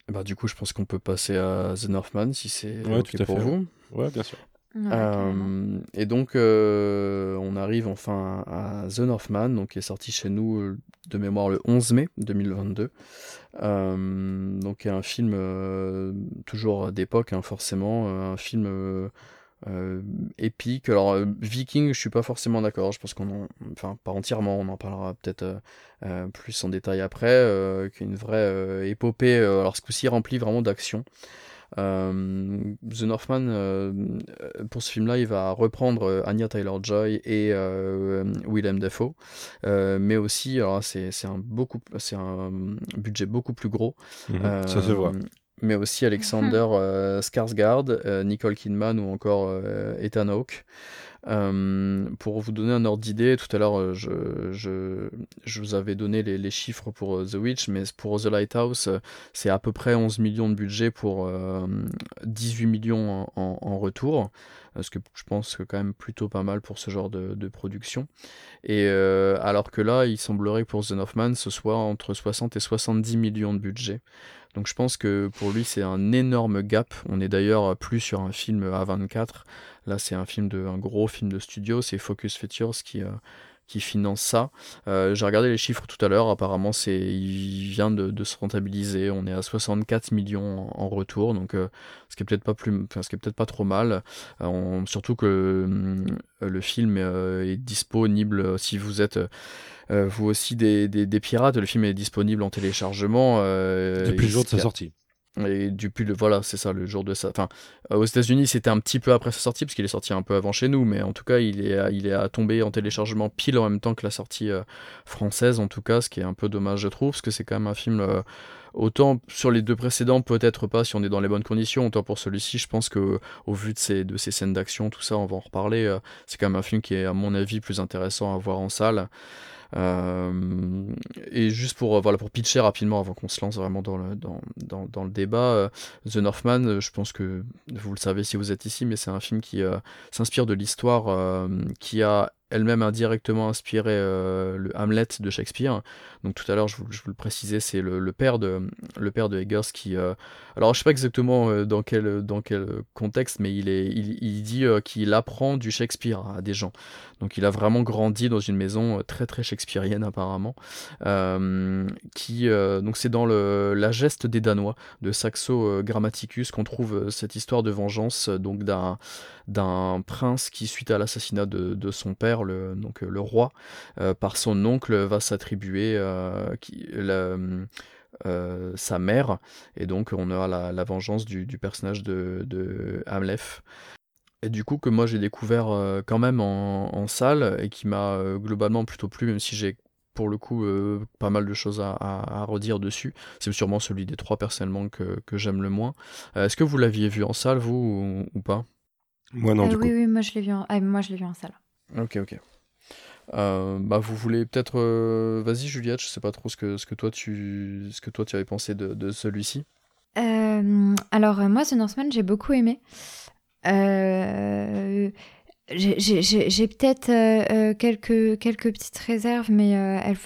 Bah, du coup, je pense qu'on peut passer à The Northman si c'est OK pour vous. Ouais, bien sûr. Euh, et donc, euh, on arrive enfin à The Northman, donc, qui est sorti chez nous euh, de mémoire le 11 mai 2022. donc, un film toujours d'époque, hein, forcément, un film euh, épique. Alors, euh, Viking, je suis pas forcément d'accord. Je pense qu'on en... Enfin, pas entièrement, on en parlera peut-être euh, plus en détail après. qu'une vraie épopée, alors ce coup-ci rempli vraiment d'action. The Northman, pour ce film-là, il va reprendre Anya Taylor-Joy et Willem Dafoe, mais aussi, alors c'est un beaucoup, un budget beaucoup plus gros. Mhm, ça se voit mais aussi Alexander euh, Skarsgård, euh, Nicole Kidman ou encore euh, Ethan Hawke. pour vous donner un ordre d'idée, tout à l'heure je, je, je, vous avais donné les, les, chiffres pour The Witch, mais pour The Lighthouse, c'est à peu près 11 millions de budget pour 18 millions en, en, retour, ce que je pense que quand même plutôt pas mal pour ce genre de, de production. Et alors que là, il semblerait que pour The Northman, ce soit entre 60 et 70 millions de budget. Donc je pense que pour lui c'est un énorme gap. On est d'ailleurs plus sur un film A24. Là c'est un film de un gros film de studio, c'est Focus Features qui euh, qui finance ça. Euh, j'ai regardé les chiffres tout à l'heure, apparemment c'est il vient de, se rentabiliser, on est à 64 millions en, retour, donc euh, ce qui est peut-être pas plus, ce qui est peut-être pas trop mal. surtout que le film est disponible si vous êtes vous aussi des, des, pirates. Le film est disponible en téléchargement. Euh, Depuis le jour de sa sortie. Et depuis le voilà, c'est ça le jour de ça. Enfin, euh, aux États-Unis, c'était un petit peu après sa sortie parce qu'il est sorti un peu avant chez nous, mais en tout cas, il est il est à tomber en téléchargement pile en même temps que la sortie euh, française, en tout cas, ce qui est un peu dommage, je trouve, parce que c'est quand même un film euh, autant sur les deux précédents, peut-être pas si on est dans les bonnes conditions, autant pour celui-ci, je pense que au vu de ces de ces scènes d'action, tout ça, on va en reparler. c'est quand même un film qui est à mon avis plus intéressant à voir en salle. Euh, et juste pour, euh, voilà, pour pitcher rapidement avant qu'on se lance vraiment dans le, dans, dans, dans le débat, euh, The Northman, je pense que vous le savez si vous êtes ici, mais c'est un film qui s'inspire de l'histoire qui a elle-même indirectement inspiré le Hamlet de Shakespeare. Donc tout à l'heure, je, vous, le précisais, c'est le, père de le père de Eggers qui, alors je sais pas exactement dans quel dans quel contexte, mais il est il, il dit qu'il apprend du Shakespeare à des gens. Donc il a vraiment grandi dans une maison euh, très très shakespearienne apparemment. Euh, qui, euh, donc c'est dans le, La geste des Danois de Saxo Grammaticus qu'on trouve cette histoire de vengeance donc d'un d'un prince qui suite à l'assassinat de, de, son père, le, donc le roi, par son oncle va s'attribuer sa mère, et donc on aura la, la vengeance du, du personnage de, de Hamlef. Et du coup, que moi j'ai découvert euh, quand même en, salle et qui m'a euh, globalement plutôt plu, même si j'ai pour le coup euh, pas mal de choses à, redire dessus. C'est sûrement celui des trois personnellement que, j'aime le moins. Est-ce que vous l'aviez vu en salle, vous, ou, pas? Moi non, du oui, Oui, moi je l'ai vu, en... Ah, moi, je vu en salle. Ok, ok. bah, vous voulez peut-être. Vas-y, Juliette, je sais pas trop ce que, ce que, toi, tu, ce que toi tu avais pensé de, de celui-ci. alors, moi, The Northman, j'ai beaucoup aimé. Euh, j'ai peut-être euh, euh, quelques, quelques petites réserves, mais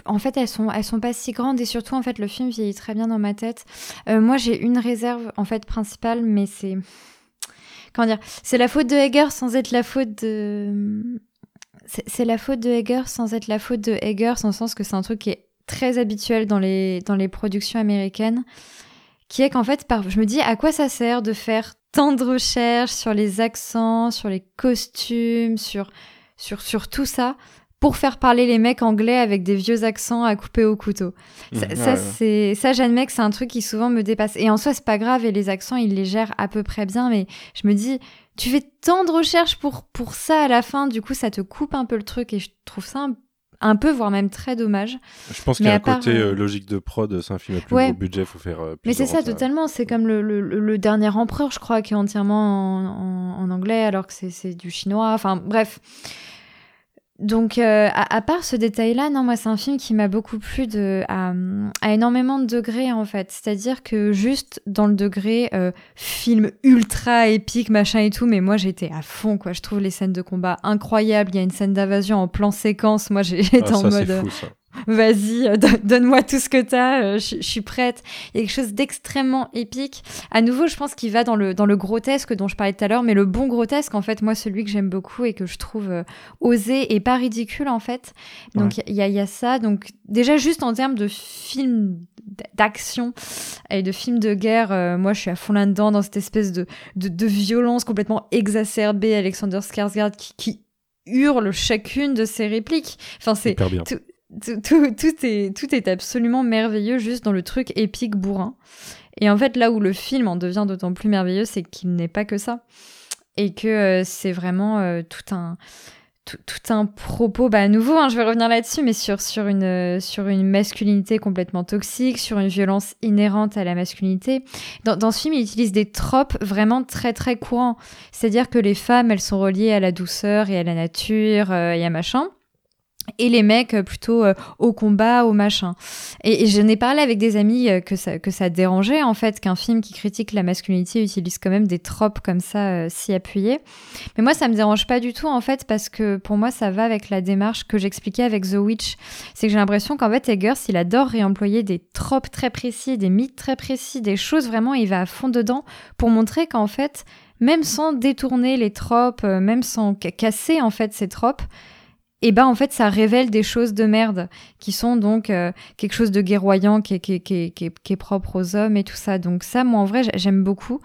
en fait, elles sont, elles sont pas si grandes et surtout, en fait, le film vieillit très bien dans ma tête. moi, j'ai une réserve, en fait, principale, mais c'est. Comment dire C'est la faute de Egger sans être la faute de. C'est la faute de Egger sans être la faute de Egger, dans le sens que c'est un truc qui est très habituel dans les, dans les productions américaines, qui est qu'en fait, par, je me dis à quoi ça sert de faire tant de recherches sur les accents, sur les costumes, sur, sur, sur tout ça pour faire parler les mecs anglais avec des vieux accents à couper au couteau? Ça, mmh, c'est ça j'admets que c'est un truc qui souvent me dépasse. Et en soi, c'est pas grave et les accents, ils les gèrent à peu près bien, mais je me dis, tu fais tant de recherches pour, pour ça à la fin, du coup, ça te coupe un peu le truc et je trouve ça un un peu, voire même très dommage. Je pense qu'il y a un côté euh, euh, logique de prod, c'est un film à plus gros budget, faut faire. Euh, mais c'est ça, totalement. C'est comme le, le, dernier empereur, je crois, qui est entièrement en, en anglais, alors que c'est du chinois. Enfin, bref. Donc, euh, à, part ce détail-là, non, moi, c'est un film qui m'a beaucoup plu de, à, énormément de degrés, en fait. C'est-à-dire que juste dans le degré euh, film ultra épique, machin et tout, mais moi, j'étais à fond, quoi. Je trouve les scènes de combat incroyables. Il y a une scène d'invasion en plan séquence. Moi, j'étais ah, en mode. Fou, ça vas-y, euh, donne-moi tout ce que t'as, euh, je suis prête. Il y a quelque chose d'extrêmement épique. À nouveau, je pense qu'il va dans le, dans le grotesque dont je parlais tout à l'heure, mais le bon grotesque, en fait, moi, celui que j'aime beaucoup et que je trouve euh, osé et pas ridicule, en fait. Donc, il y, a, y a ça. Donc, déjà, juste en termes de film d'action et de film de guerre, moi, je suis à fond là-dedans, dans cette espèce de, de, violence complètement exacerbée. Alexander Skarsgård qui, qui hurle chacune de ses répliques. Enfin, c'est tout, est, tout est absolument merveilleux juste dans le truc épique bourrin. Et en fait, là où le film en devient d'autant plus merveilleux, c'est qu'il n'est pas que ça. Et que euh, c'est vraiment euh, tout un tout, un propos, bah à nouveau, hein, je vais revenir là-dessus, mais sur, sur, une, sur une masculinité complètement toxique, sur une violence inhérente à la masculinité. Dans, ce film, il utilise des tropes vraiment très très courants. C'est-à-dire que les femmes, elles sont reliées à la douceur et à la nature euh, et à machin et les mecs euh, plutôt euh, au combat, au machin. Et, je n'ai parlé avec des amis euh, que ça, que ça dérangeait en fait qu'un film qui critique la masculinité utilise quand même des tropes comme ça si appuyées. Mais moi ça me dérange pas du tout en fait parce que pour moi ça va avec la démarche que j'expliquais avec The Witch. C'est que j'ai l'impression qu'en fait Eggers il adore réemployer des tropes très précis, des mythes très précis, des choses vraiment il va à fond dedans pour montrer qu'en fait même sans détourner les tropes, même sans casser en fait ces tropes, et ben en fait ça révèle des choses de merde qui sont donc euh, quelque chose de guerroyant qui est, qui, qui, qui, est, propre aux hommes et tout ça donc ça moi en vrai j'aime beaucoup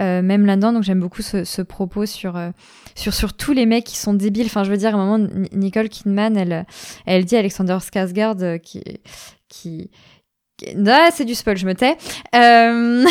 euh, même là-dedans donc j'aime beaucoup ce, ce, propos sur, euh, sur sur tous les mecs qui sont débiles enfin je veux dire à un moment Nicole Kidman elle elle dit Alexander Skarsgård qui qui Ah, c'est du spoil, je me tais. Euh,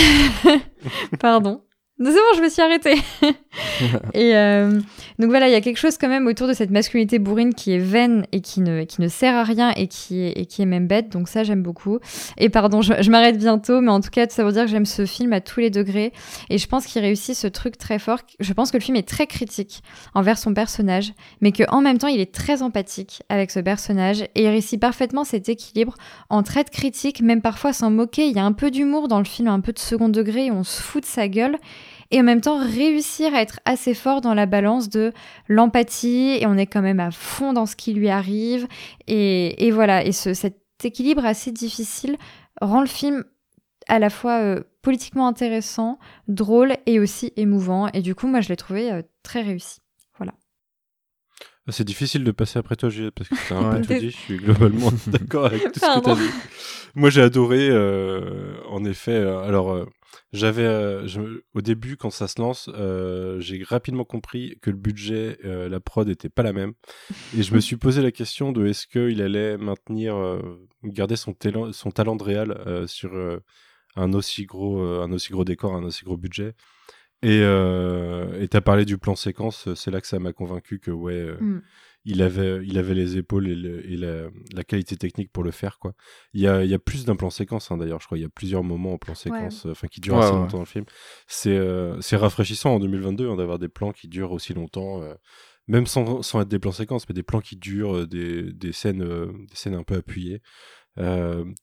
Pardon. C'est bon, je me suis arrêtée. et euh, donc voilà, il y a quelque chose quand même autour de cette masculinité bourrine qui est vaine et qui ne, qui ne sert à rien et qui est, qui est même bête. Donc ça, j'aime beaucoup. Et pardon, je, m'arrête bientôt, mais en tout cas, ça veut dire que j'aime ce film à tous les degrés. Et je pense qu'il réussit ce truc très fort. Je pense que le film est très critique envers son personnage, mais qu'en même temps, il est très empathique avec ce personnage et il réussit parfaitement cet équilibre entre être critique, même parfois sans moquer. Il y a un peu d'humour dans le film, un peu de second degré, on se fout de sa gueule et en même temps réussir à être assez fort dans la balance de l'empathie et on est quand même à fond dans ce qui lui arrive et, voilà et cet équilibre assez difficile rend le film à la fois euh, politiquement intéressant, drôle et aussi émouvant et du coup moi je l'ai trouvé euh, très réussi. Voilà. Ah, c'est difficile de passer après toi, Juliette, parce que c'est un peu tout dit. Je suis globalement d'accord avec tout ce que tu as dit. Moi, j'ai adoré, euh, en effet. alors, j'avais, euh, au début, quand ça se lance, euh, j'ai rapidement compris que le budget, euh, la prod était pas la même. Et je me suis posé la question de est-ce qu'il allait maintenir, garder son, son talent de réal sur un, aussi gros, un aussi gros décor, un aussi gros budget. Et tu as parlé du plan séquence, c'est là que ça m'a convaincu que, ouais. Mm il avait, il avait les épaules et, la, qualité technique pour le faire. Quoi. Il, y a, il y a plus d'un plan séquence, hein, d'ailleurs, je crois. Il y a plusieurs moments en plan séquence enfin qui durent assez longtemps dans le film. C'est euh, c'est rafraîchissant en 2022 hein, d'avoir des plans qui durent aussi longtemps. Euh, même sans, sans, être des plans séquences, mais des plans qui durent, euh, des, des scènes, des scènes un peu appuyées.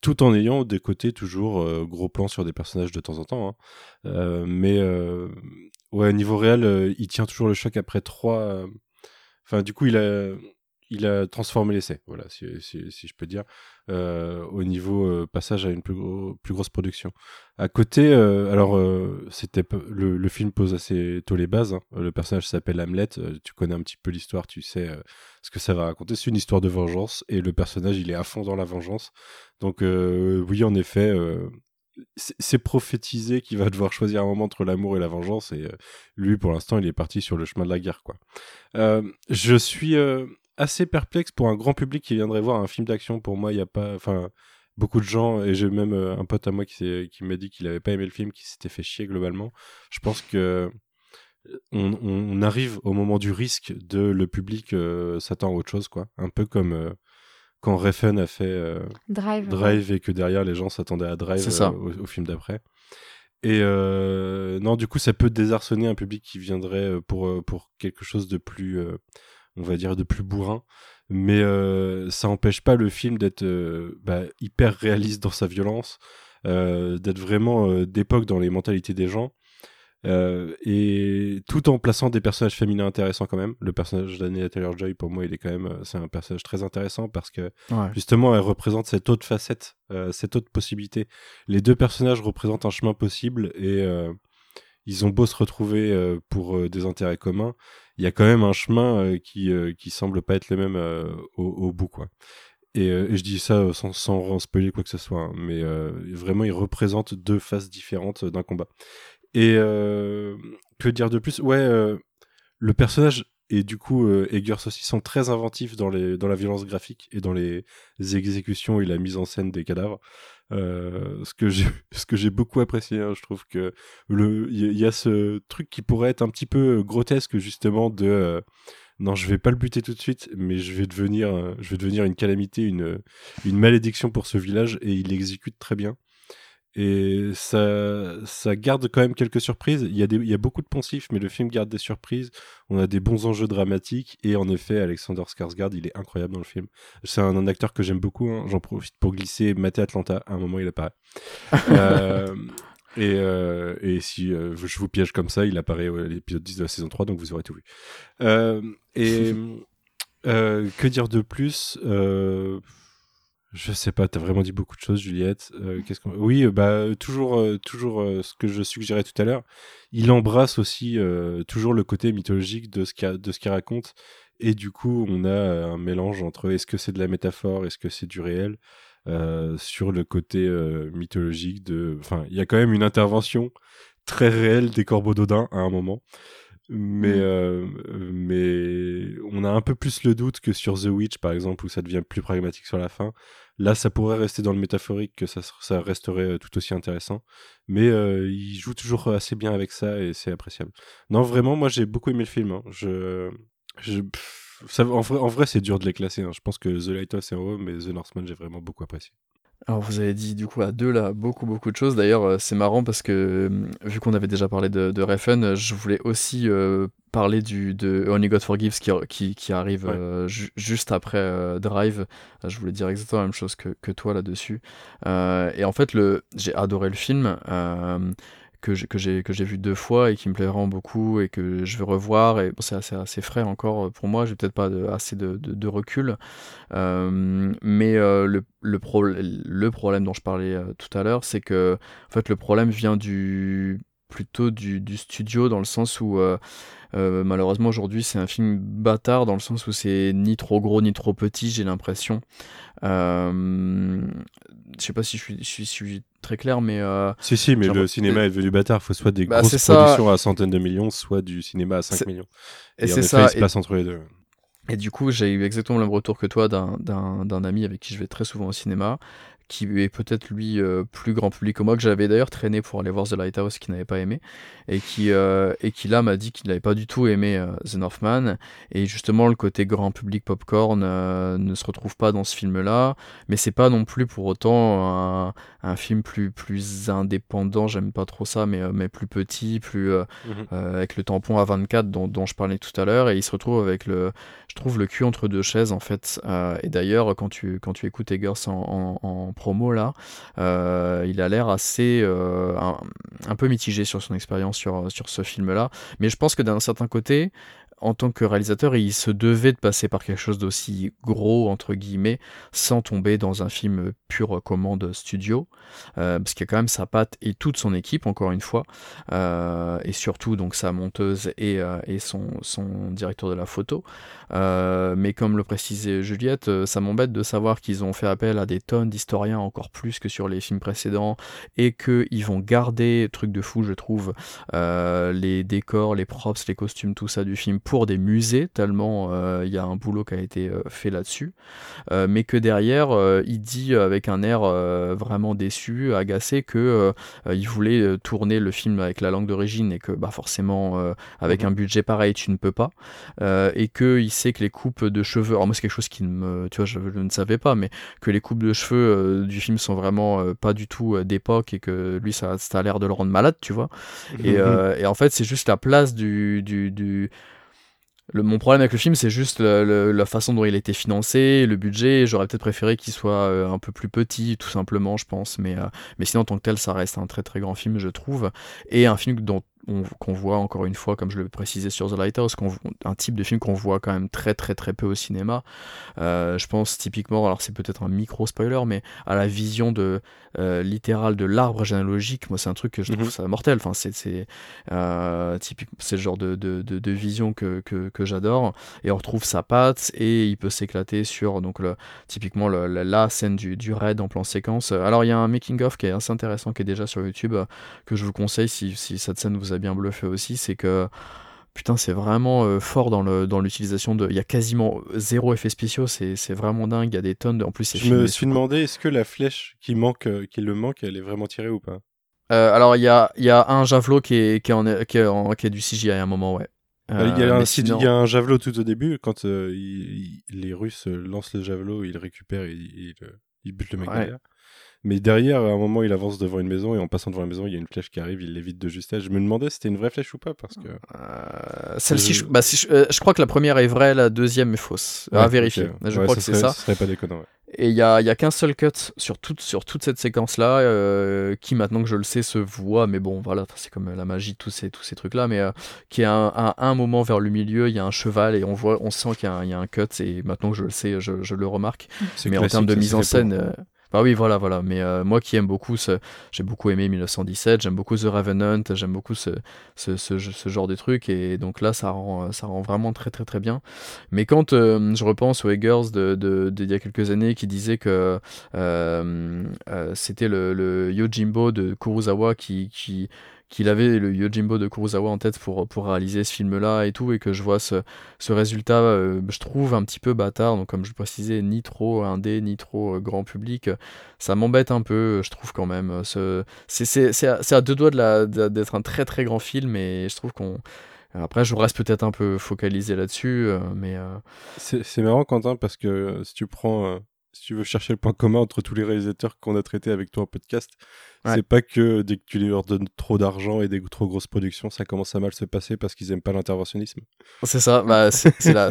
tout en ayant des côtés toujours gros plans sur des personnages de temps en temps. Hein. mais ouais, niveau réel, il tient toujours le choc après trois Enfin, du coup, il a, il a transformé l'essai, voilà, si, je peux dire, euh, au niveau euh, passage à une plus, grosse production. À côté, euh, alors, c'était le, le, film pose assez tôt les bases. Hein. Le personnage s'appelle Hamlet. tu connais un petit peu l'histoire, tu sais ce que ça va raconter. C'est une histoire de vengeance et le personnage, il est à fond dans la vengeance. Donc, oui, en effet, c'est prophétisé qu'il va devoir choisir un moment entre l'amour et la vengeance et euh, lui pour l'instant il est parti sur le chemin de la guerre. Euh, je suis euh, assez perplexe pour un grand public qui viendrait voir un film d'action pour moi il y a pas enfin beaucoup de gens et j'ai même un pote à moi qui, m'a dit qu'il avait pas aimé le film qui s'était fait chier globalement. Je pense que on, arrive au moment du risque de le public s'attend à autre chose quoi, un peu comme quand Refn a fait euh, Drive, et que derrière les gens s'attendaient à Drive euh, au, film d'après. Et euh, non, du coup, ça peut désarçonner un public qui viendrait pour, pour quelque chose de plus, on va dire, de plus bourrin. Mais ça n'empêche pas le film d'être bah, hyper réaliste dans sa violence, d'être vraiment d'époque dans les mentalités des gens. Euh, et tout en plaçant des personnages féminins intéressants quand même. Le personnage d'Annie Taylor-Joy, pour moi, il est quand même, euh, c'est un personnage très intéressant parce que justement, elle représente cette autre facette, euh, cette autre possibilité. Les deux personnages représentent un chemin possible et ils ont beau se retrouver pour des intérêts communs, il y a quand même un chemin qui qui semble pas être le même au, bout, quoi. Et, je dis ça sans, sans spoiler quoi que ce soit, hein, mais vraiment, ils représentent deux faces différentes d'un combat. Et euh, que dire de plus? Ouais, euh, le personnage et du coup euh, Eggers aussi sont très inventifs dans, les, dans la violence graphique et dans les exécutions et la mise en scène des cadavres. Euh, ce que j'ai beaucoup apprécié hein, je trouve que il y, a ce truc qui pourrait être un petit peu grotesque justement de non je vais pas le buter tout de suite mais je vais devenir je vais devenir une calamité une une malédiction pour ce village et il l'exécute très bien et ça, ça garde quand même quelques surprises. Il y, a des, il y a beaucoup de poncifs, mais le film garde des surprises. On a des bons enjeux dramatiques. Et en effet, Alexander Skarsgård, il est incroyable dans le film. C'est un, acteur que j'aime beaucoup. Hein. J'en profite pour glisser Maté Atlanta. À un moment, il apparaît. euh, et, euh, et, si euh, je vous piège comme ça, il apparaît à l'épisode 10 de la saison 3, donc vous aurez tout vu. Euh, et que dire de plus? Je sais pas, t'as vraiment dit beaucoup de choses, Juliette. Euh, qu'est-ce qu'on... Oui, euh, bah toujours, euh, toujours ce que je suggérais tout à l'heure. Il embrasse aussi toujours le côté mythologique de ce qu'il, de ce qu'il raconte, et du coup, on a un mélange entre est-ce que c'est de la métaphore, est-ce que c'est du réel, sur le côté mythologique de. Enfin, il y a quand même une intervention très réelle des corbeaux d'Odin à un moment. Mais, euh, mais on a un peu plus le doute que sur The Witch, par exemple, où ça devient plus pragmatique sur la fin. Là, ça pourrait rester dans le métaphorique, que ça, ça resterait tout aussi intéressant. Mais il joue toujours assez bien avec ça et c'est appréciable. Non, vraiment, moi j'ai beaucoup aimé le film. Hein. Je, je en vrai, en vrai c'est dur de les classer. Hein. Je pense que The Lighthouse est en haut, mais The Northman, j'ai vraiment beaucoup apprécié. Alors vous avez dit du coup à deux là beaucoup beaucoup de choses. D'ailleurs euh, c'est marrant parce que euh, vu qu'on avait déjà parlé de, de Refn, je voulais aussi euh, parler du de Only God Forgives qui, qui, qui arrive juste après Drive. Je voulais dire exactement la même chose que, que toi là-dessus. et en fait le j'ai adoré le film que j'ai, que j'ai, vu deux fois et qui me plaît beaucoup et que je veux revoir. Et bon, c'est assez, frais encore euh, pour moi, j'ai peut-être pas assez de, recul. Euh, mais euh, le, le, le problème dont je parlais tout à l'heure, c'est que en fait, le problème vient du plutôt du, studio dans le sens où malheureusement aujourd'hui c'est un film bâtard dans le sens où c'est ni trop gros ni trop petit j'ai l'impression je sais pas si je suis, très clair, mais. Euh, si, si, mais le cinéma est devenu bâtard. Il faut soit des bah, grosses productions à centaines de millions, soit du cinéma à 5 millions. Et, c'est ça. il se place entre les deux. Et du coup, j'ai eu exactement le même retour que toi d'un ami avec qui je vais très souvent au cinéma, qui est peut-être lui euh, plus grand public que moi, que j'avais d'ailleurs traîné pour aller voir The Lighthouse, qui n'avait pas aimé, et qui, euh, et qui là m'a dit qu'il n'avait pas du tout aimé euh, The Northman, et justement le côté grand public popcorn ne se retrouve pas dans ce film-là, mais c'est pas non plus pour autant un, un film plus, plus indépendant, j'aime pas trop ça, mais, mais plus petit, plus mhm. avec le tampon à 24 dont, dont je parlais tout à l'heure, et il se retrouve avec le, je trouve le cul entre deux chaises en fait, et d'ailleurs quand tu, quand tu écoutes Eggers en, en, en promo là, euh, il a l'air assez euh, un, peu mitigé sur son expérience sur, sur ce film là. Mais je pense que d'un certain côté, en tant que réalisateur, il se devait de passer par quelque chose d'aussi gros, entre guillemets, sans tomber dans un film pure commande studio, euh, parce qu'il y a quand même sa patte et toute son équipe, encore une fois, euh, et surtout donc sa monteuse et, euh, son, directeur de la photo. mais comme le précisait Juliette, ça m'embête de savoir qu'ils ont fait appel à des tonnes d'historiens encore plus que sur les films précédents, et qu'ils vont garder, truc de fou je trouve, les décors, les props, les costumes, tout ça du film pour des musées, tellement euh, il y a un boulot qui a été euh, fait là-dessus, euh, mais que derrière, il dit avec un air vraiment déçu, agacé, que il voulait tourner le film avec la langue d'origine et que bah, forcément, avec mhm. un budget pareil, tu ne peux pas, et qu'il sait que les coupes de cheveux, alors moi c'est quelque chose qui ne me, tu vois, je, ne savais pas, mais que les coupes de cheveux du film sont vraiment pas du tout d'époque et que lui ça, ça a l'air de le rendre malade, tu vois. Et, et en fait, c'est juste la place du, du, du mon problème avec le film, c'est juste la façon dont il a été financé, le budget. J'aurais peut-être préféré qu'il soit euh, un peu plus petit, tout simplement, je pense. Mais, euh, mais sinon, en tant que tel, ça reste un très très grand film, je trouve. Et un film dont qu'on voit encore une fois, comme je le précisais sur The Lighthouse, un type de film qu'on voit quand même très très très peu au cinéma. Euh, je pense typiquement, alors c'est peut-être un micro spoiler, mais à la vision de euh, littérale de l'arbre généalogique, moi c'est un truc que je trouve mhm. ça mortel. Enfin c'est c'est euh, c'est le genre de, de, de, vision que, que, que j'adore et on retrouve sa patte et il peut s'éclater sur donc le, typiquement le, la, scène du, du raid en plan séquence. Alors il y a un making of qui est assez intéressant qui est déjà sur YouTube que je vous conseille si, si cette scène vous a bien bluffé aussi, c'est que putain, c'est vraiment euh, fort dans le dans l'utilisation de. Il y a quasiment zéro effet spéciaux, c'est vraiment dingue. Il y a des tonnes. De... En plus, c'est. Je me suis demandé, est-ce que la flèche qui manque, euh, qui le manque, elle est vraiment tirée ou pas? Euh, Alors, il y a y a un javelot qui est qui est, en, qui est, en, qui est du CGI à un moment, ouais. il, y a un, il y a un javelot tout au début, quand les Russes lancent le javelot, ils récupèrent et ils, ils butent le mec derrière. Mais derrière, à un moment, il avance devant une maison et en passant devant la maison, il y a une flèche qui arrive, il l'évite de justesse. Je me demandais si c'était une vraie flèche ou pas parce que. Euh, celle-ci, je... Bah, euh, je, crois que la première est vraie, la deuxième est fausse. à vérifier. Je crois que c'est ça. Ce serait pas déconnant. Et il y a, y a qu'un seul cut sur toute, sur toute cette séquence-là, euh, qui maintenant que je le sais se voit, mais bon, voilà, c'est comme la magie, tous ces, tous ces trucs-là, mais qui est à un, moment vers le milieu, il y a un cheval et on voit, on sent qu'il y, y, a un cut, et maintenant que je le sais, je, je le remarque. Mais en termes de mise en scène. Bah oui, voilà, voilà. Mais euh, moi qui aime beaucoup, ce... j'ai beaucoup aimé 1917, j'aime beaucoup The Revenant, j'aime beaucoup ce, ce, ce, genre de trucs. Et donc là, ça rend, ça rend vraiment très, très, très bien. Mais quand euh, je repense aux Eggers de, de, d'il y a quelques années qui disaient que euh, c'était le, le Yojimbo de Kurosawa qui, qui qu'il avait le Yojimbo de Kurosawa en tête pour, pour réaliser ce film-là et tout, et que je vois ce, ce résultat, euh, je trouve un petit peu bâtard, donc comme je précisais, ni trop indé, ni trop euh, grand public, ça m'embête un peu, je trouve quand même. C'est à, à, deux doigts d'être un très très grand film, et je trouve qu'on... Après, je reste peut-être un peu focalisé là-dessus, mais... C'est marrant, Quentin, parce que si tu prends si tu veux chercher le point commun entre tous les réalisateurs qu'on a traités avec toi en podcast, c'est pas que dès que tu leur donnes trop d'argent et des trop grosses productions, ça commence à mal se passer parce qu'ils aiment pas l'interventionnisme. C'est ça, bah, c'est la,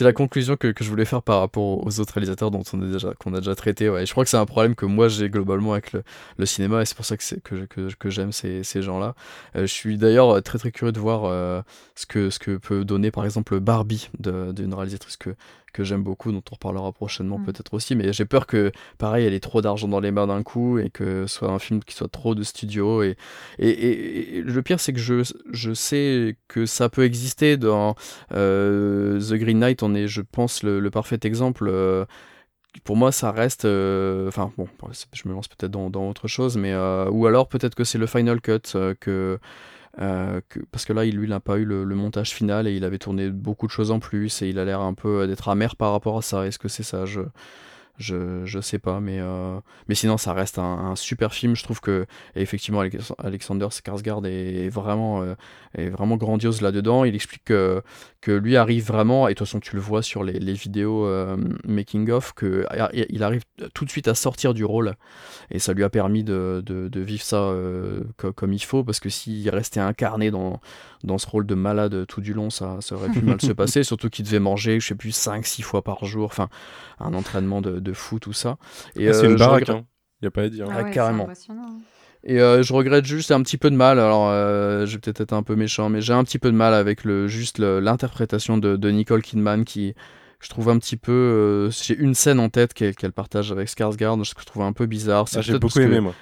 la, conclusion que, que, je voulais faire par rapport aux autres réalisateurs dont on est déjà, qu'on a déjà traité. Ouais. je crois que c'est un problème que moi j'ai globalement avec le, le, cinéma et c'est pour ça que, que, que, que j'aime ces, ces gens-là. Euh, je suis d'ailleurs très très curieux de voir euh, ce, que, ce que peut donner par exemple Barbie d'une réalisatrice que, que j'aime beaucoup, dont on reparlera prochainement mm. peut-être aussi, mais j'ai peur que, pareil, elle ait trop d'argent dans les mains d'un coup et que ce soit un film qui soit trop de studio. Et, et, le pire, c'est que je, je sais que ça peut exister dans euh, The Green Knight, on est, je pense, le, parfait exemple. Euh, pour moi, ça reste. Euh, enfin, bon, je me lance peut-être dans, dans, autre chose, mais. ou alors, peut-être que c'est le Final Cut que. parce que là, il, lui, n'a pas eu le, le, montage final et il avait tourné beaucoup de choses en plus et il a l'air un peu d'être amer par rapport à ça. Est-ce que c'est ça? Je, je, je sais pas, mais, euh, mais sinon ça reste un, super film. Je trouve que effectivement Alexander Skarsgård est vraiment, euh, est vraiment grandiose là-dedans. Il explique que, que lui arrive vraiment, et de toute façon tu le vois sur les, les vidéos euh, making of, que il arrive tout de suite à sortir du rôle, et ça lui a permis de, de, de vivre ça comme il faut, parce que s'il restait incarné dans, dans ce rôle de malade tout du long, ça, ça aurait pu mal se passer, surtout qu'il devait manger, je sais plus, 5-6 fois par jour, enfin un entraînement de de fou, tout ça. Et, ah, c'est une euh, baraque, il hein. n'y a pas à dire. Ah carrément. Et euh, je regrette juste un petit peu de mal. Alors, euh, je vais peut-être être un peu méchant, mais j'ai un petit peu de mal avec le juste l'interprétation de, de, Nicole Kidman qui, je trouve un petit peu. j'ai une scène en tête qu'elle partage avec Skarsgård, je trouve un peu bizarre. Ah, j'ai beaucoup aimé moi.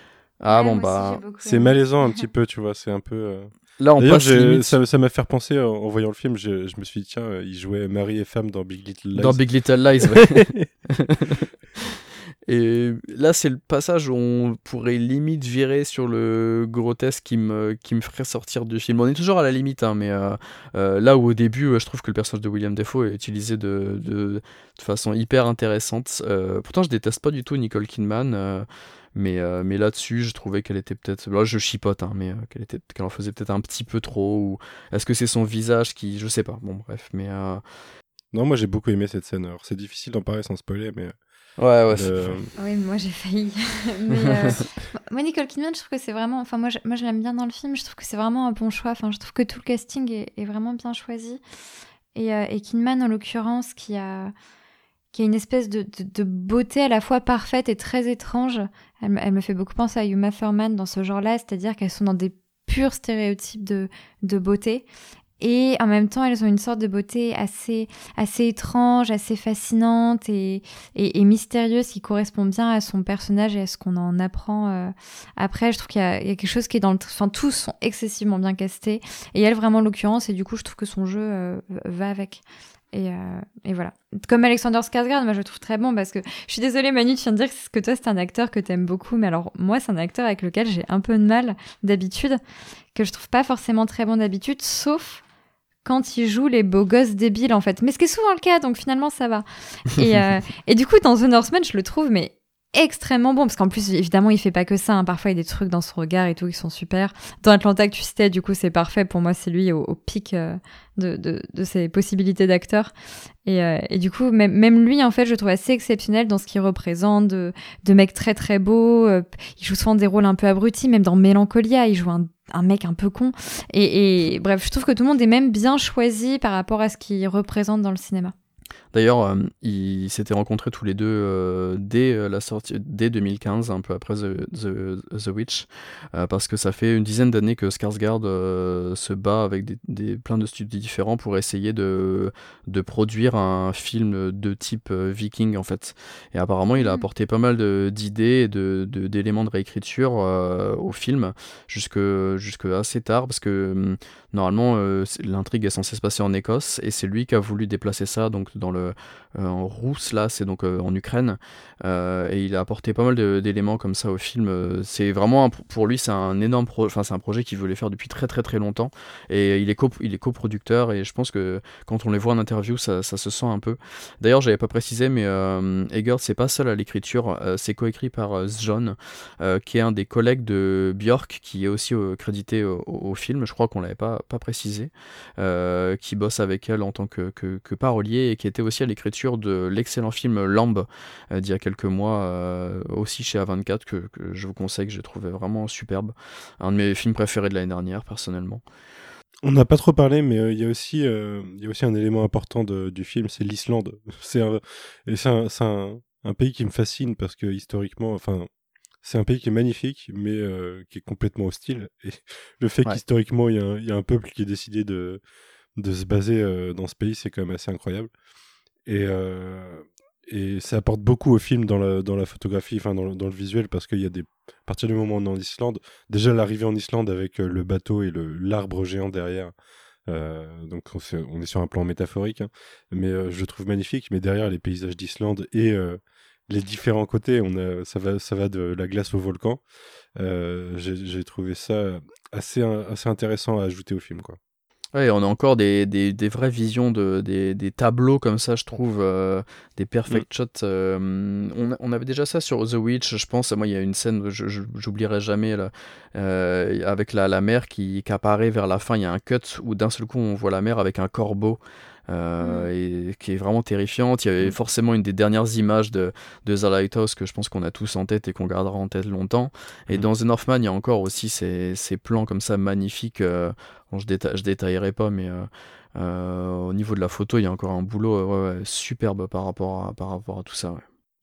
Ah bon bah. C'est malaisant un petit peu, tu vois. C'est un peu. Là, on passe ça m'a fait penser en, voyant le film. Je, je, me suis dit tiens, il jouait mari et femme dans Big Little Lies. Dans Big Little Lies, ouais. Et là, c'est le passage où on pourrait limite virer sur le grotesque qui me, qui me ferait sortir du film. On est toujours à la limite, hein, mais euh, euh, là où au début, euh, je trouve que le personnage de William Defoe est utilisé de, de, façon hyper intéressante. pourtant, je déteste pas du tout Nicole Kidman. mais, mais là-dessus, je trouvais qu'elle était peut-être. Là, je chipote, hein, mais qu'elle était, en faisait peut-être un petit peu trop. Ou est-ce que c'est son visage qui. Je sais pas. Bon, bref. Mais. Non, moi j'ai beaucoup aimé cette scène. Alors, c'est difficile d'en parler sans spoiler, mais Ouais, ouais. Oui, moi j'ai failli. mais euh, moi, Nicole Kidman, je trouve que c'est vraiment. Enfin, moi, je, moi, je l'aime bien dans le film. Je trouve que c'est vraiment un bon choix. Enfin, je trouve que tout le casting est, vraiment bien choisi. Et, euh, et Kidman, en l'occurrence, qui a, qui a une espèce de, de, beauté à la fois parfaite et très étrange. Elle, elle, me fait beaucoup penser à Yuma Thurman dans ce genre-là, c'est-à-dire qu'elles sont dans des purs stéréotypes de, de beauté et en même temps elles ont une sorte de beauté assez assez étrange, assez fascinante et, et, mystérieuse qui correspond bien à son personnage et à ce qu'on en apprend euh, après. Je trouve qu'il y, a quelque chose qui est dans le, enfin tous sont excessivement bien castés et elle vraiment l'occurrence et du coup je trouve que son jeu euh, va avec. Et, euh, et, voilà. Comme Alexander Skarsgård, moi je le trouve très bon parce que je suis désolée Manu, tu viens de dire que toi c'est un acteur que t'aimes beaucoup, mais alors moi c'est un acteur avec lequel j'ai un peu de mal d'habitude, que je trouve pas forcément très bon d'habitude, sauf quand il joue les beaux gosses débiles en fait. Mais ce qui est souvent le cas, donc finalement ça va. Et, euh, et du coup dans The Northman, je le trouve mais extrêmement bon parce qu'en plus évidemment il fait pas que ça hein. parfois il y a des trucs dans son regard et tout qui sont super dans Atlanta que tu citais du coup c'est parfait pour moi c'est lui au, pic euh, de, de, de, ses possibilités d'acteur et, euh, et, du coup même, même lui en fait je trouve assez exceptionnel dans ce qu'il représente de, de mec très très beau il joue souvent des rôles un peu abrutis même dans Mélancolia il joue un un mec un peu con. Et, bref, je trouve que tout le monde est même bien choisi par rapport à ce qu'il représente dans le cinéma. D'ailleurs, euh, ils s'étaient rencontrés tous les deux euh, dès euh, la sortie, dès 2015, un peu après The, The, Witch, parce que ça fait une dizaine d'années que Skarsgård se bat avec des, des, plein de studios différents pour essayer de, de produire un film de type viking en fait. Et apparemment, il a mm. apporté pas mal d'idées et d'éléments de, d'éléments de, réécriture au film jusque, jusque assez tard, parce que hum, normalement l'intrigue est censée se passer en Écosse et c'est lui qui a voulu déplacer ça donc dans le en Rousse, là, c'est donc en Ukraine. et il a apporté pas mal d'éléments comme ça au film. C'est vraiment, pour lui, c'est un énorme projet, enfin, c'est un projet qu'il voulait faire depuis très très très longtemps. Et il est, co coproducteur, et je pense que quand on les voit en interview, ça, se sent un peu. D'ailleurs, j'avais pas précisé, mais Eggert, c'est pas seul à l'écriture, c'est coécrit par John, qui est un des collègues de Björk, qui est aussi crédité au, film, je crois qu'on l'avait pas, pas précisé, qui bosse avec elle en tant que, que, parolier et qui était aussi à l'écriture de l'excellent film Lamb d'il y a quelques mois, aussi chez A24, que, je vous conseille, que j'ai trouvé vraiment superbe. Un de mes films préférés de l'année dernière, personnellement. On n'a pas trop parlé, mais il y, a aussi, y a aussi un élément important du film, c'est l'Islande. C'est un, un, un, pays qui me fascine parce que historiquement, enfin, c'est un pays qui est magnifique, mais euh, qui est complètement hostile. Et le fait qu'historiquement, il y, a un peuple qui a décidé de, de se baser euh, dans ce pays, c'est quand même assez incroyable. Et, euh, et ça apporte beaucoup au film dans la, dans la photographie, enfin dans, dans, le visuel, parce qu'il y a des. À partir du moment où on est en Islande, déjà l'arrivée en Islande avec le bateau et l'arbre géant derrière. donc on, est sur un plan métaphorique, hein, mais je trouve magnifique. Mais derrière les paysages d'Islande et les différents côtés. On a, ça, va, ça va de la glace au volcan. Euh, j'ai trouvé ça assez, assez intéressant à ajouter au film. Quoi. Ouais, on a encore des, des, des vraies visions, de, des, des, tableaux comme ça, je trouve, euh, des perfect mm. shots. Euh, on, on, avait déjà ça sur The Witch, je pense. Moi, il y a une scène, j'oublierai jamais, là, avec la, la mer qui, qui, apparaît vers la fin. Il y a un cut où d'un seul coup, on voit la mer avec un corbeau euh, et qui est vraiment terrifiante. Il y avait mm. forcément une des dernières images de, de The Lighthouse que je pense qu'on a tous en tête et qu'on gardera en tête longtemps. Et mm. dans The Northman, il y a encore aussi ces, ces plans comme ça magnifiques. Euh, bon, je, déta je détaillerai pas, mais euh, au niveau de la photo, il y a encore un boulot superbe par rapport à, par rapport à tout ça.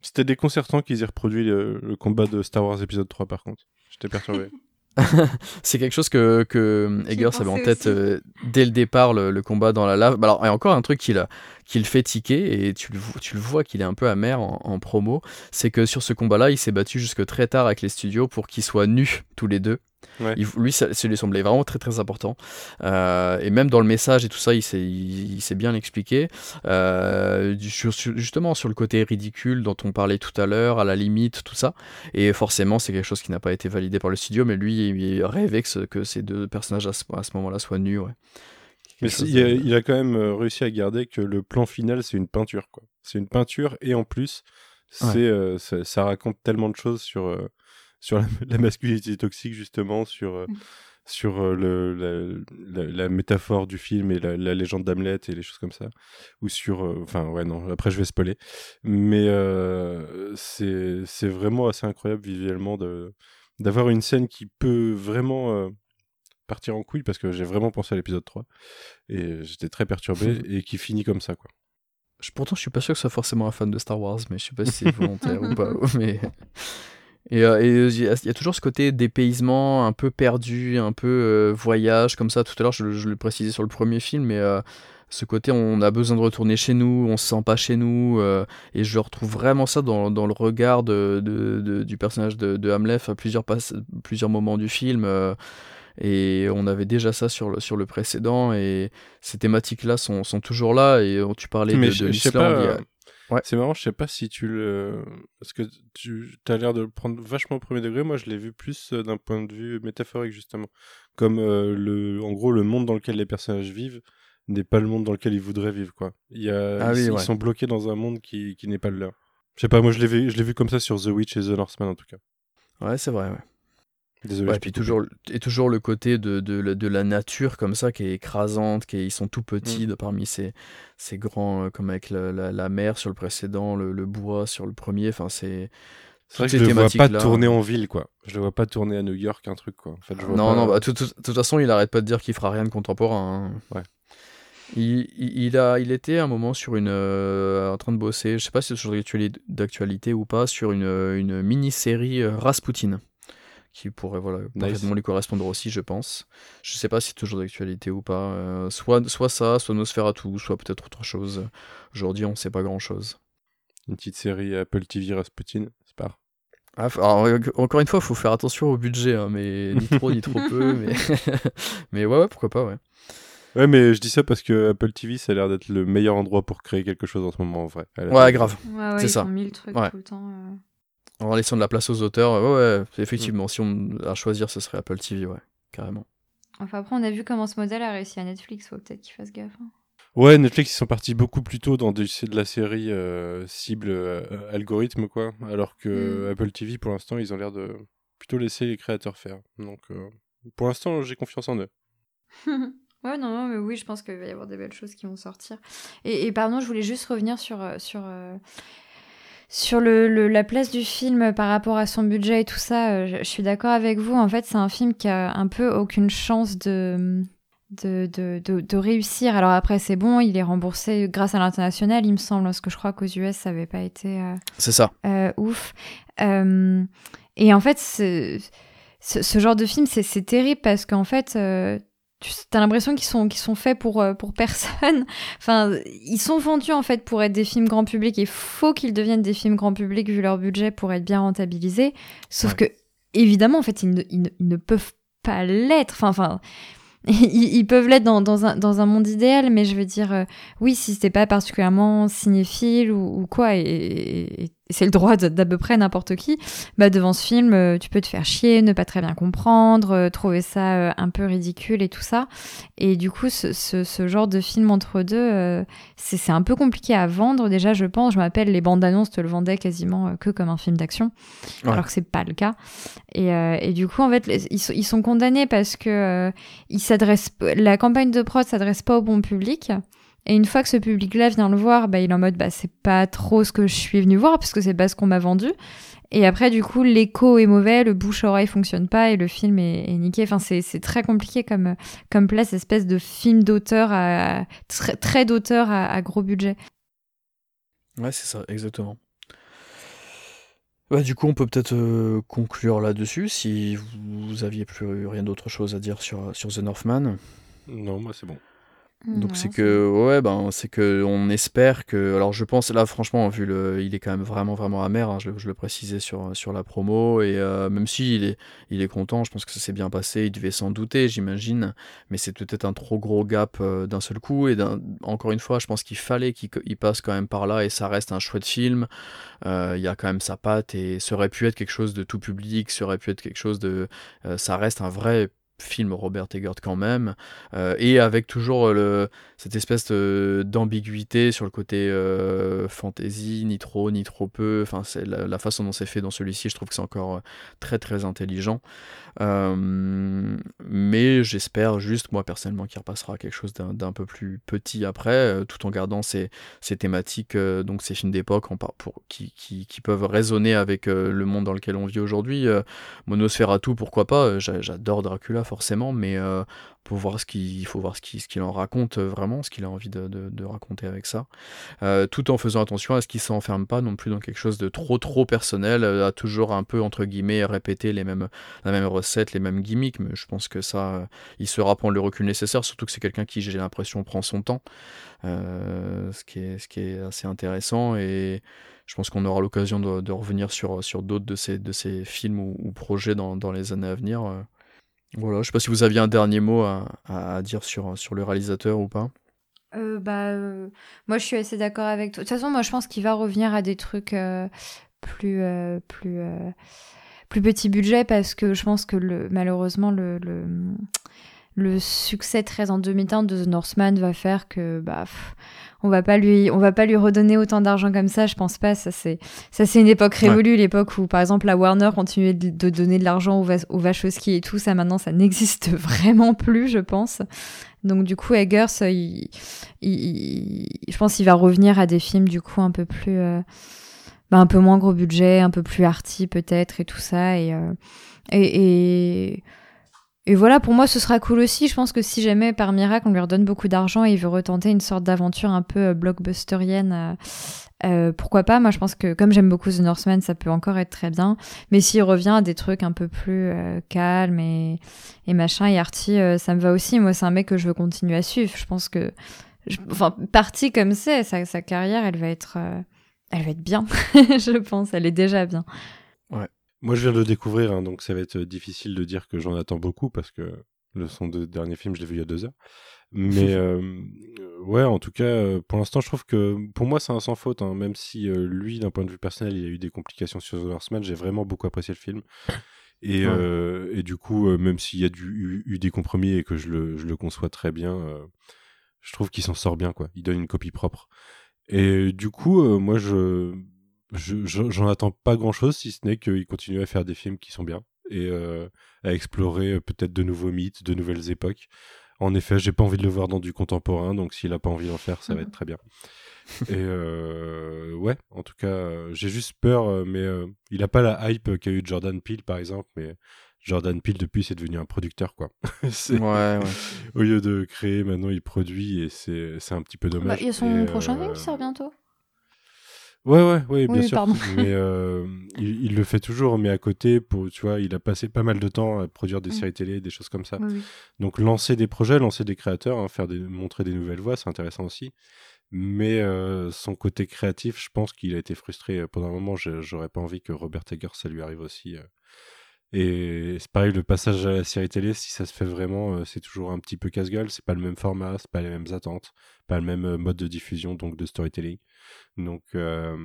C'était déconcertant qu'ils aient reproduit le, le, combat de Star Wars épisode 3 par contre. J'étais perturbé. c'est quelque chose que, que Eggers avait en tête euh, dès le départ, le, combat dans la lave. Bah, alors, il y a encore un truc qui, le fait tiquer, et tu le, tu le vois qu'il est un peu amer en, promo, c'est que sur ce combat-là, il s'est battu jusque très tard avec les studios pour qu'ils soient nus tous les deux. Lui, ça, lui semblait vraiment très très important. Euh, et même dans le message et tout ça, il s'est, il, s'est bien expliqué. Euh, justement sur le côté ridicule dont on parlait tout à l'heure, à la limite, tout ça. Et forcément, c'est quelque chose qui n'a pas été validé par le studio, mais lui, il rêvait que, que ces deux personnages à ce, moment-là soient nus. Mais il, a, quand même euh, réussi à garder que le plan final, c'est une peinture. quoi. C'est une peinture et en plus, c'est, ça, raconte tellement de choses sur sur la, masculinité toxique justement, sur euh, mm. sur euh, le, la, métaphore du film et la, légende d'Hamlet et les choses comme ça, ou sur, euh, enfin ouais non, après je vais spoiler, mais c'est c'est vraiment assez incroyable visuellement de d'avoir une scène qui peut vraiment partir en couille parce que j'ai vraiment pensé à l'épisode 3 et j'étais très perturbé et qui finit comme ça quoi. pourtant, je suis pas sûr que ce soit forcément un fan de Star Wars, mais je sais pas si c'est volontaire ou pas. Mais et euh, il y, a toujours ce côté dépaysement, un peu perdu, un peu euh, voyage, comme ça. Tout à l'heure, je, je, le précisais sur le premier film, mais euh, ce côté, on a besoin de retourner chez nous, on se sent pas chez nous. et je retrouve vraiment ça dans, dans le regard de, de, du personnage de, Hamlet à plusieurs, plusieurs moments du film. et on avait déjà ça sur le, sur le précédent. Et ces thématiques-là sont, sont toujours là. Et tu parlais de, de l'Islande. Ouais. C'est marrant, je sais pas si tu le. Parce que tu as l'air de le prendre vachement au premier degré. Moi, je l'ai vu plus euh, d'un point de vue métaphorique, justement. Comme, euh, le... en gros, le monde dans lequel les personnages vivent n'est pas le monde dans lequel ils voudraient vivre, quoi. Il y a... Ah ils, sont bloqués dans un monde qui, qui n'est pas le leur. Je sais pas, moi, je l'ai vu... vu comme ça sur The Witch et The Northman, en tout cas. Ouais, c'est vrai, ouais. Désolé. et puis toujours, et toujours le côté de, de, de, la nature comme ça qui est écrasante, qui ils sont tout petits mm. de, parmi ces, ces grands, euh, comme avec la, la, mer sur le précédent, le, le bois sur le premier. Enfin, c'est. C'est vrai que je le vois pas tourner en ville, quoi. Je le vois pas tourner à New York, un truc, quoi. En fait, je vois non, non, bah, de toute façon, il arrête pas de dire qu'il fera rien de contemporain. Hein. Ouais. Il, il, a, il était un moment sur une, euh, en train de bosser, je sais pas si c'est toujours d'actualité ou pas, sur une, une mini-série euh, Rasputin qui pourrait voilà, parfaitement lui correspondre aussi, je pense. Je sais pas si c'est toujours d'actualité ou pas. Euh, soit, soit ça, soit Nosferatu, soit peut-être autre chose. Aujourd'hui, on sait pas grand-chose. Une petite série Apple TV Rasputin, c'est pas ah, encore une fois, il faut faire attention au budget, hein, mais ni trop ni trop peu. Mais... mais ouais, ouais, pourquoi pas, ouais. Ouais, mais je dis ça parce que Apple TV, ça a l'air d'être le meilleur endroit pour créer quelque chose en ce moment, en vrai. Ouais, grave. Ouais, ouais, C'est ils ça. font mille trucs Ouais. tout le temps. euh. En laissant de la place aux auteurs, ouais, ouais, effectivement, si on à choisir, ce serait Apple TV, ouais, carrément. Enfin, après, on a vu comment ce modèle a réussi à Netflix. Faut peut-être qu'ils fassent gaffe. hein. Ouais, Netflix, ils sont partis beaucoup plus tôt dans des- de la série euh, cible euh, algorithme, quoi. Alors que Mm. Apple TV, pour l'instant, ils ont l'air de plutôt laisser les créateurs faire. Donc, euh, pour l'instant, j'ai confiance en eux. ouais, non, non, mais oui, je pense qu'il va y avoir des belles choses qui vont sortir. Et, et pardon, je voulais juste revenir sur, sur, euh, sur le, le- la place du film par rapport à son budget et tout ça. Euh, Je, je suis d'accord avec vous. En fait, c'est un film qui a un peu aucune chance de. De, de, de, de réussir. Alors après, c'est bon, il est remboursé grâce à l'international, il me semble, parce que je crois qu'aux US, ça n'avait pas été. euh, C'est ça. euh, ouf. Euh, et en fait, ce, ce, genre de film, c'est terrible parce qu'en fait, tu as l'impression qu'ils sont, qu'ils sont faits pour, euh, pour personne. enfin, ils sont vendus en fait pour être des films grand public. Il faut qu'ils deviennent des films grand public vu leur budget pour être bien rentabilisés. Sauf que, évidemment, en fait, ils ne, ils ne, ils ne peuvent pas l'être. Enfin, enfin. Ils, ils peuvent l'être dans, dans, un, dans un monde idéal, mais je veux dire, euh, oui, si c'était pas particulièrement cinéphile ou, ou quoi, et, et- et c'est le droit d'à peu près n'importe qui, bah devant ce film, euh, tu peux te faire chier, ne pas très bien comprendre, euh, trouver ça euh, un peu ridicule et tout ça. Et du coup, ce, ce, ce genre de film entre deux, c'est un peu compliqué à vendre. Déjà, je pense, je m'appelle les bandes annonces te le vendaient quasiment que comme un film d'action, Ouais. alors que c'est pas le cas. Et, et du coup, en fait, ils sont, ils sont condamnés parce que ils s'adressent, la campagne de prod s'adresse pas au bon public. Et une fois que ce public-là vient le voir, bah, il est en mode, bah, c'est pas trop ce que je suis venu voir parce que c'est pas ce qu'on m'a vendu. Et après, du coup, l'écho est mauvais, le bouche-oreille fonctionne pas et le film est, est niqué. Enfin, c'est, c'est très compliqué comme, comme place, espèce de film d'auteur à, très, très d'auteur à, à gros budget. Ouais, c'est ça, exactement. Bah, du coup, on peut peut-être euh, conclure là-dessus si vous aviez plus rien d'autre chose à dire sur, sur The Northman. Non, moi, c'est bon. Donc Ouais, c'est que ouais ben c'est que on espère que alors je pense là franchement vu le il est quand même vraiment vraiment amer hein, je, je le précisais sur sur la promo et euh, même si il est il est content je pense que ça s'est bien passé il devait s'en douter j'imagine mais c'est peut-être un trop gros gap euh, d'un seul coup et d'un- encore une fois je pense qu'il fallait qu'il il passe quand même par là et ça reste un chouette film. Euh, il y a quand même sa patte et ça aurait pu être quelque chose de tout public ça aurait pu être quelque chose de ça reste un vrai film Robert Eggert quand même euh, et avec toujours le, cette espèce d'ambiguïté sur le côté euh, fantasy, ni trop, ni trop peu. Enfin, c'est la, façon dont c'est fait dans celui-ci, je trouve que c'est encore euh, très très intelligent. Euh, mais j'espère juste, moi personnellement, qu'il repassera à quelque chose d'un peu plus petit après, euh, tout en gardant ces, ces thématiques, euh, donc ces films d'époque qui, qui, qui peuvent résonner avec euh, le monde dans lequel on vit aujourd'hui. Euh, Monosferatu, pourquoi pas euh, j'a- J'adore Dracula forcément, mais pour voir ce qu'il il faut voir ce qu'il en raconte euh, vraiment, ce qu'il a envie de, raconter avec ça, Euh, tout en faisant attention à ce qu'il s'enferme pas non plus dans quelque chose de trop trop personnel, euh, à toujours un peu entre guillemets répéter les mêmes la même recette, les mêmes gimmicks, mais je pense que ça, il saura prendre le recul nécessaire, surtout que c'est quelqu'un qui j'ai l'impression prend son temps, ce qui est ce qui est assez intéressant et je pense qu'on aura l'occasion de, de revenir sur, sur d'autres de ces, de ces films ou, ou projets dans, dans les années à venir. Voilà, je sais pas si vous aviez un dernier mot à, dire sur, sur le réalisateur ou pas. Euh, bah, euh, moi, je suis assez d'accord avec toi. De toute façon, moi, je pense qu'il va revenir à des trucs euh, plus, plus, plus petit budget parce que je pense que malheureusement, le, le, succès très en demi-teinte de The Northman va faire que, bah, on va pas lui, on va pas lui redonner autant d'argent comme ça. Je pense pas. Ça, c'est, ça, c'est une époque révolue, l'époque où, par exemple, la Warner continuait de, de donner de l'argent aux, aux Wachowski et tout. Ça, maintenant, ça n'existe vraiment plus, je pense. Donc du coup, Eggers, euh, il, il- je pense qu'il va revenir à des films du coup un peu plus, euh, bah, un peu moins gros budget, un peu plus arty peut-être et tout ça. Et, euh, et, et, et voilà, pour moi, ce sera cool aussi. Je pense que si jamais par miracle on lui redonne beaucoup d'argent et il veut retenter une sorte d'aventure un peu euh, blockbusterienne. euh, euh, pourquoi pas? Moi, je pense que comme j'aime beaucoup The Northman, ça peut encore être très bien. Mais s'il revient à des trucs un peu plus calmes et, et machin, et Artie, ça me va aussi. Moi, c'est un mec que je veux continuer à suivre. Je pense que, enfin, partie comme c'est, sa, sa carrière, elle va être, elle va être bien. je pense, elle est déjà bien. Moi, je viens de le découvrir, hein, donc ça va être difficile de dire que j'en attends beaucoup parce que le son de dernier film, je l'ai vu il y a deux heures. Mais ouais, en tout cas, pour l'instant, je trouve que pour moi, c'est un sans faute. Hein, même si lui, d'un point de vue personnel, il a eu des complications sur The Northman, j'ai vraiment beaucoup apprécié le film. Et, et du coup, même s'il y a du, eu, des compromis et que je le, je le conçois très bien, je trouve qu'il s'en sort bien. quoi. Il donne une copie propre. Et du coup, moi, je j'en attends pas grand chose si ce n'est qu'il continue à faire des films qui sont bien et euh, à explorer euh, peut-être de nouveaux mythes, de nouvelles époques. En effet, j'ai pas envie de le voir dans du contemporain, donc s'il a pas envie d'en faire, ça va être très bien. et euh, ouais, en tout cas, j'ai juste peur, mais il a pas la hype qu'a eu Jordan Peele par exemple, mais Jordan Peele depuis c'est devenu un producteur quoi. ouais, ouais. Au lieu de créer, maintenant il produit et c'est un petit peu bah, dommage. il y a son prochain film qui sort bientôt. Ouais, ouais, ouais, bien sûr. Mais euh, il, le fait toujours, mais à côté, pour, tu vois, il a passé pas mal de temps à produire des mm. séries télé, des choses comme ça. Donc lancer des projets, lancer des créateurs, hein, faire des, montrer des nouvelles voix, c'est intéressant aussi. Mais euh, son côté créatif, je pense qu'il a été frustré pendant un moment. J'aurais pas envie que Robert Eggers, ça lui arrive aussi. Euh. Et c'est pareil, le passage à la série télé, si ça se fait vraiment, c'est toujours un petit peu casse-gueule. C'est pas le même format, c'est pas les mêmes attentes, pas le même mode de diffusion, donc de storytelling. Donc, euh,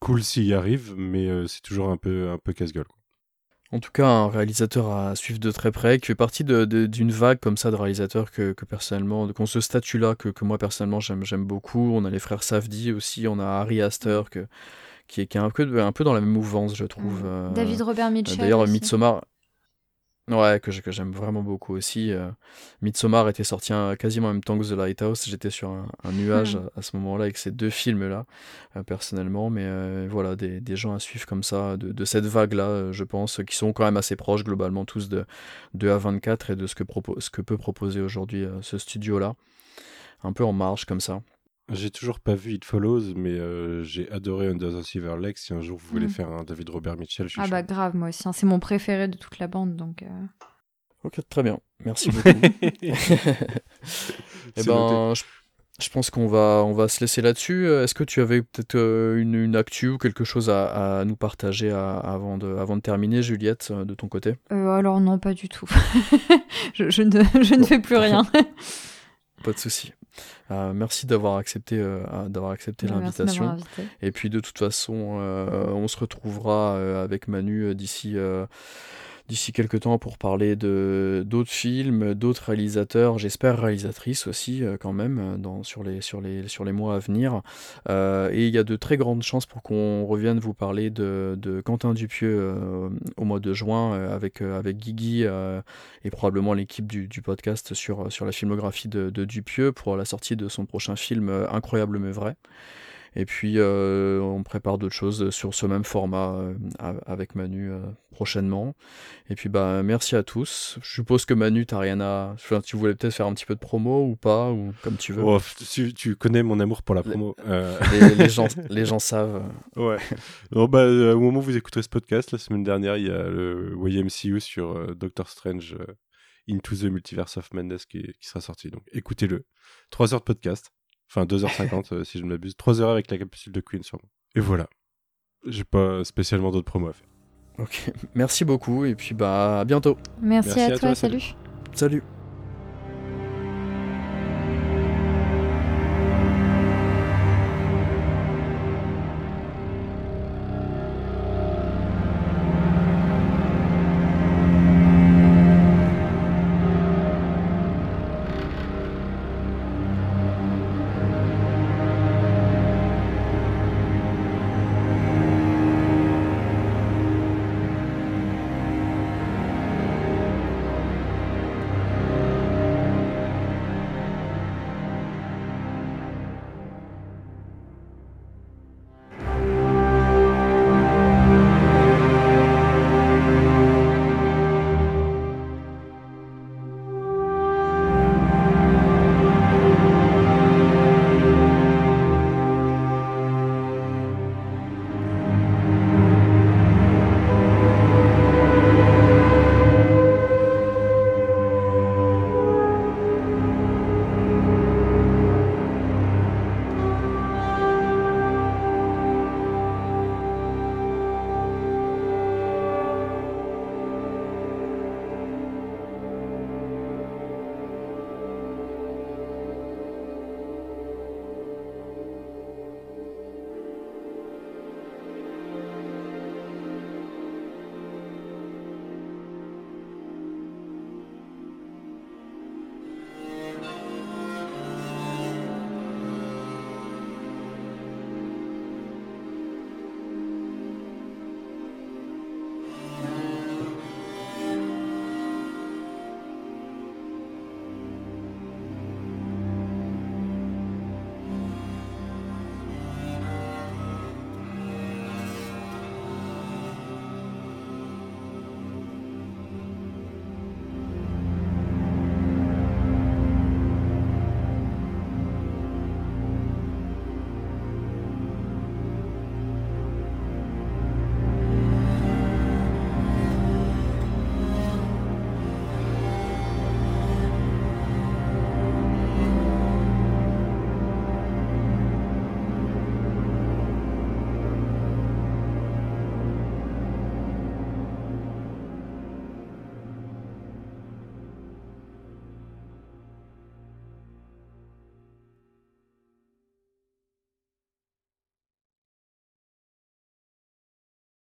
cool s'il y arrive, mais euh, c'est toujours un peu, un peu casse-gueule. En tout cas, un réalisateur à suivre de très près, qui fait partie d'une vague comme ça de réalisateurs que, personnellement, qu'on ce statut-là, que, moi personnellement j'aime beaucoup. On a les frères Safdie aussi, on a Harry Astor qui, est, qui est un, peu, un peu dans la même mouvance, je trouve. Euh, David Robert Mitchell. D'ailleurs, Midsommar, Ouais, que, j'aime vraiment beaucoup aussi. Euh, Midsommar était sorti quasiment en même temps que The Lighthouse. J'étais sur un, nuage hmm. à, ce moment-là avec ces deux films-là, euh, personnellement. Mais euh, voilà, des, gens à suivre comme ça, de, cette vague-là, je pense, qui sont quand même assez proches globalement tous de, de A24 et de ce que, ce que peut proposer aujourd'hui ce studio-là. Un peu en marge comme ça. J'ai toujours pas vu It Follows, mais euh, j'ai adoré Under the Silver Lake. Si un jour vous voulez mm. faire un David Robert Mitchell, je suis Ah bah grave, moi aussi. Hein. C'est mon préféré de toute la bande, donc. Euh. Ok, très bien. Merci beaucoup. eh ben, je, pense qu'on va, on va se laisser là-dessus. Euh, est-ce que tu avais peut-être une, une, actu ou quelque chose à, nous partager avant, de, avant de terminer, Juliette, de ton côté? Alors non, pas du tout. je, ne, je ne fais plus rien. pas de souci. Euh, merci d'avoir accepté, euh, d'avoir accepté l'invitation. Et puis de toute façon, euh, on se retrouvera avec Manu d'ici d'ici quelques temps pour parler de d'autres films, d'autres réalisateurs, j'espère réalisatrices aussi quand même dans, sur, les, mois à venir. et il y a de très grandes chances pour qu'on revienne vous parler de, Quentin Dupieux au mois de juin avec, avec Guigui et probablement l'équipe du, podcast sur, la filmographie de, Dupieux pour la sortie de son prochain film euh, Incroyable mais vrai. Et puis euh, on prépare d'autres choses sur ce même format euh, avec Manu prochainement. Et puis bah merci à tous. Je suppose que Manu t'as rien à. Enfin, tu voulais peut-être faire un petit peu de promo ou pas ou comme tu veux. Oh, tu, connais mon amour pour la promo. Les, gens, les gens savent. Ouais. bah, au moment où vous écoutez ce podcast, la semaine dernière, il y a le YMCU sur Doctor Strange Into the Multiverse of Madness qui, sera sorti. Donc écoutez-le. 3 heures de podcast. Enfin 2h50 euh, si je ne m'abuse. 3 heures avec la capsule de Queen sur moi. Et voilà. J'ai pas spécialement d'autres promos à faire. Ok. Merci beaucoup et puis bah à bientôt. Merci, à, toi, salut. Salut.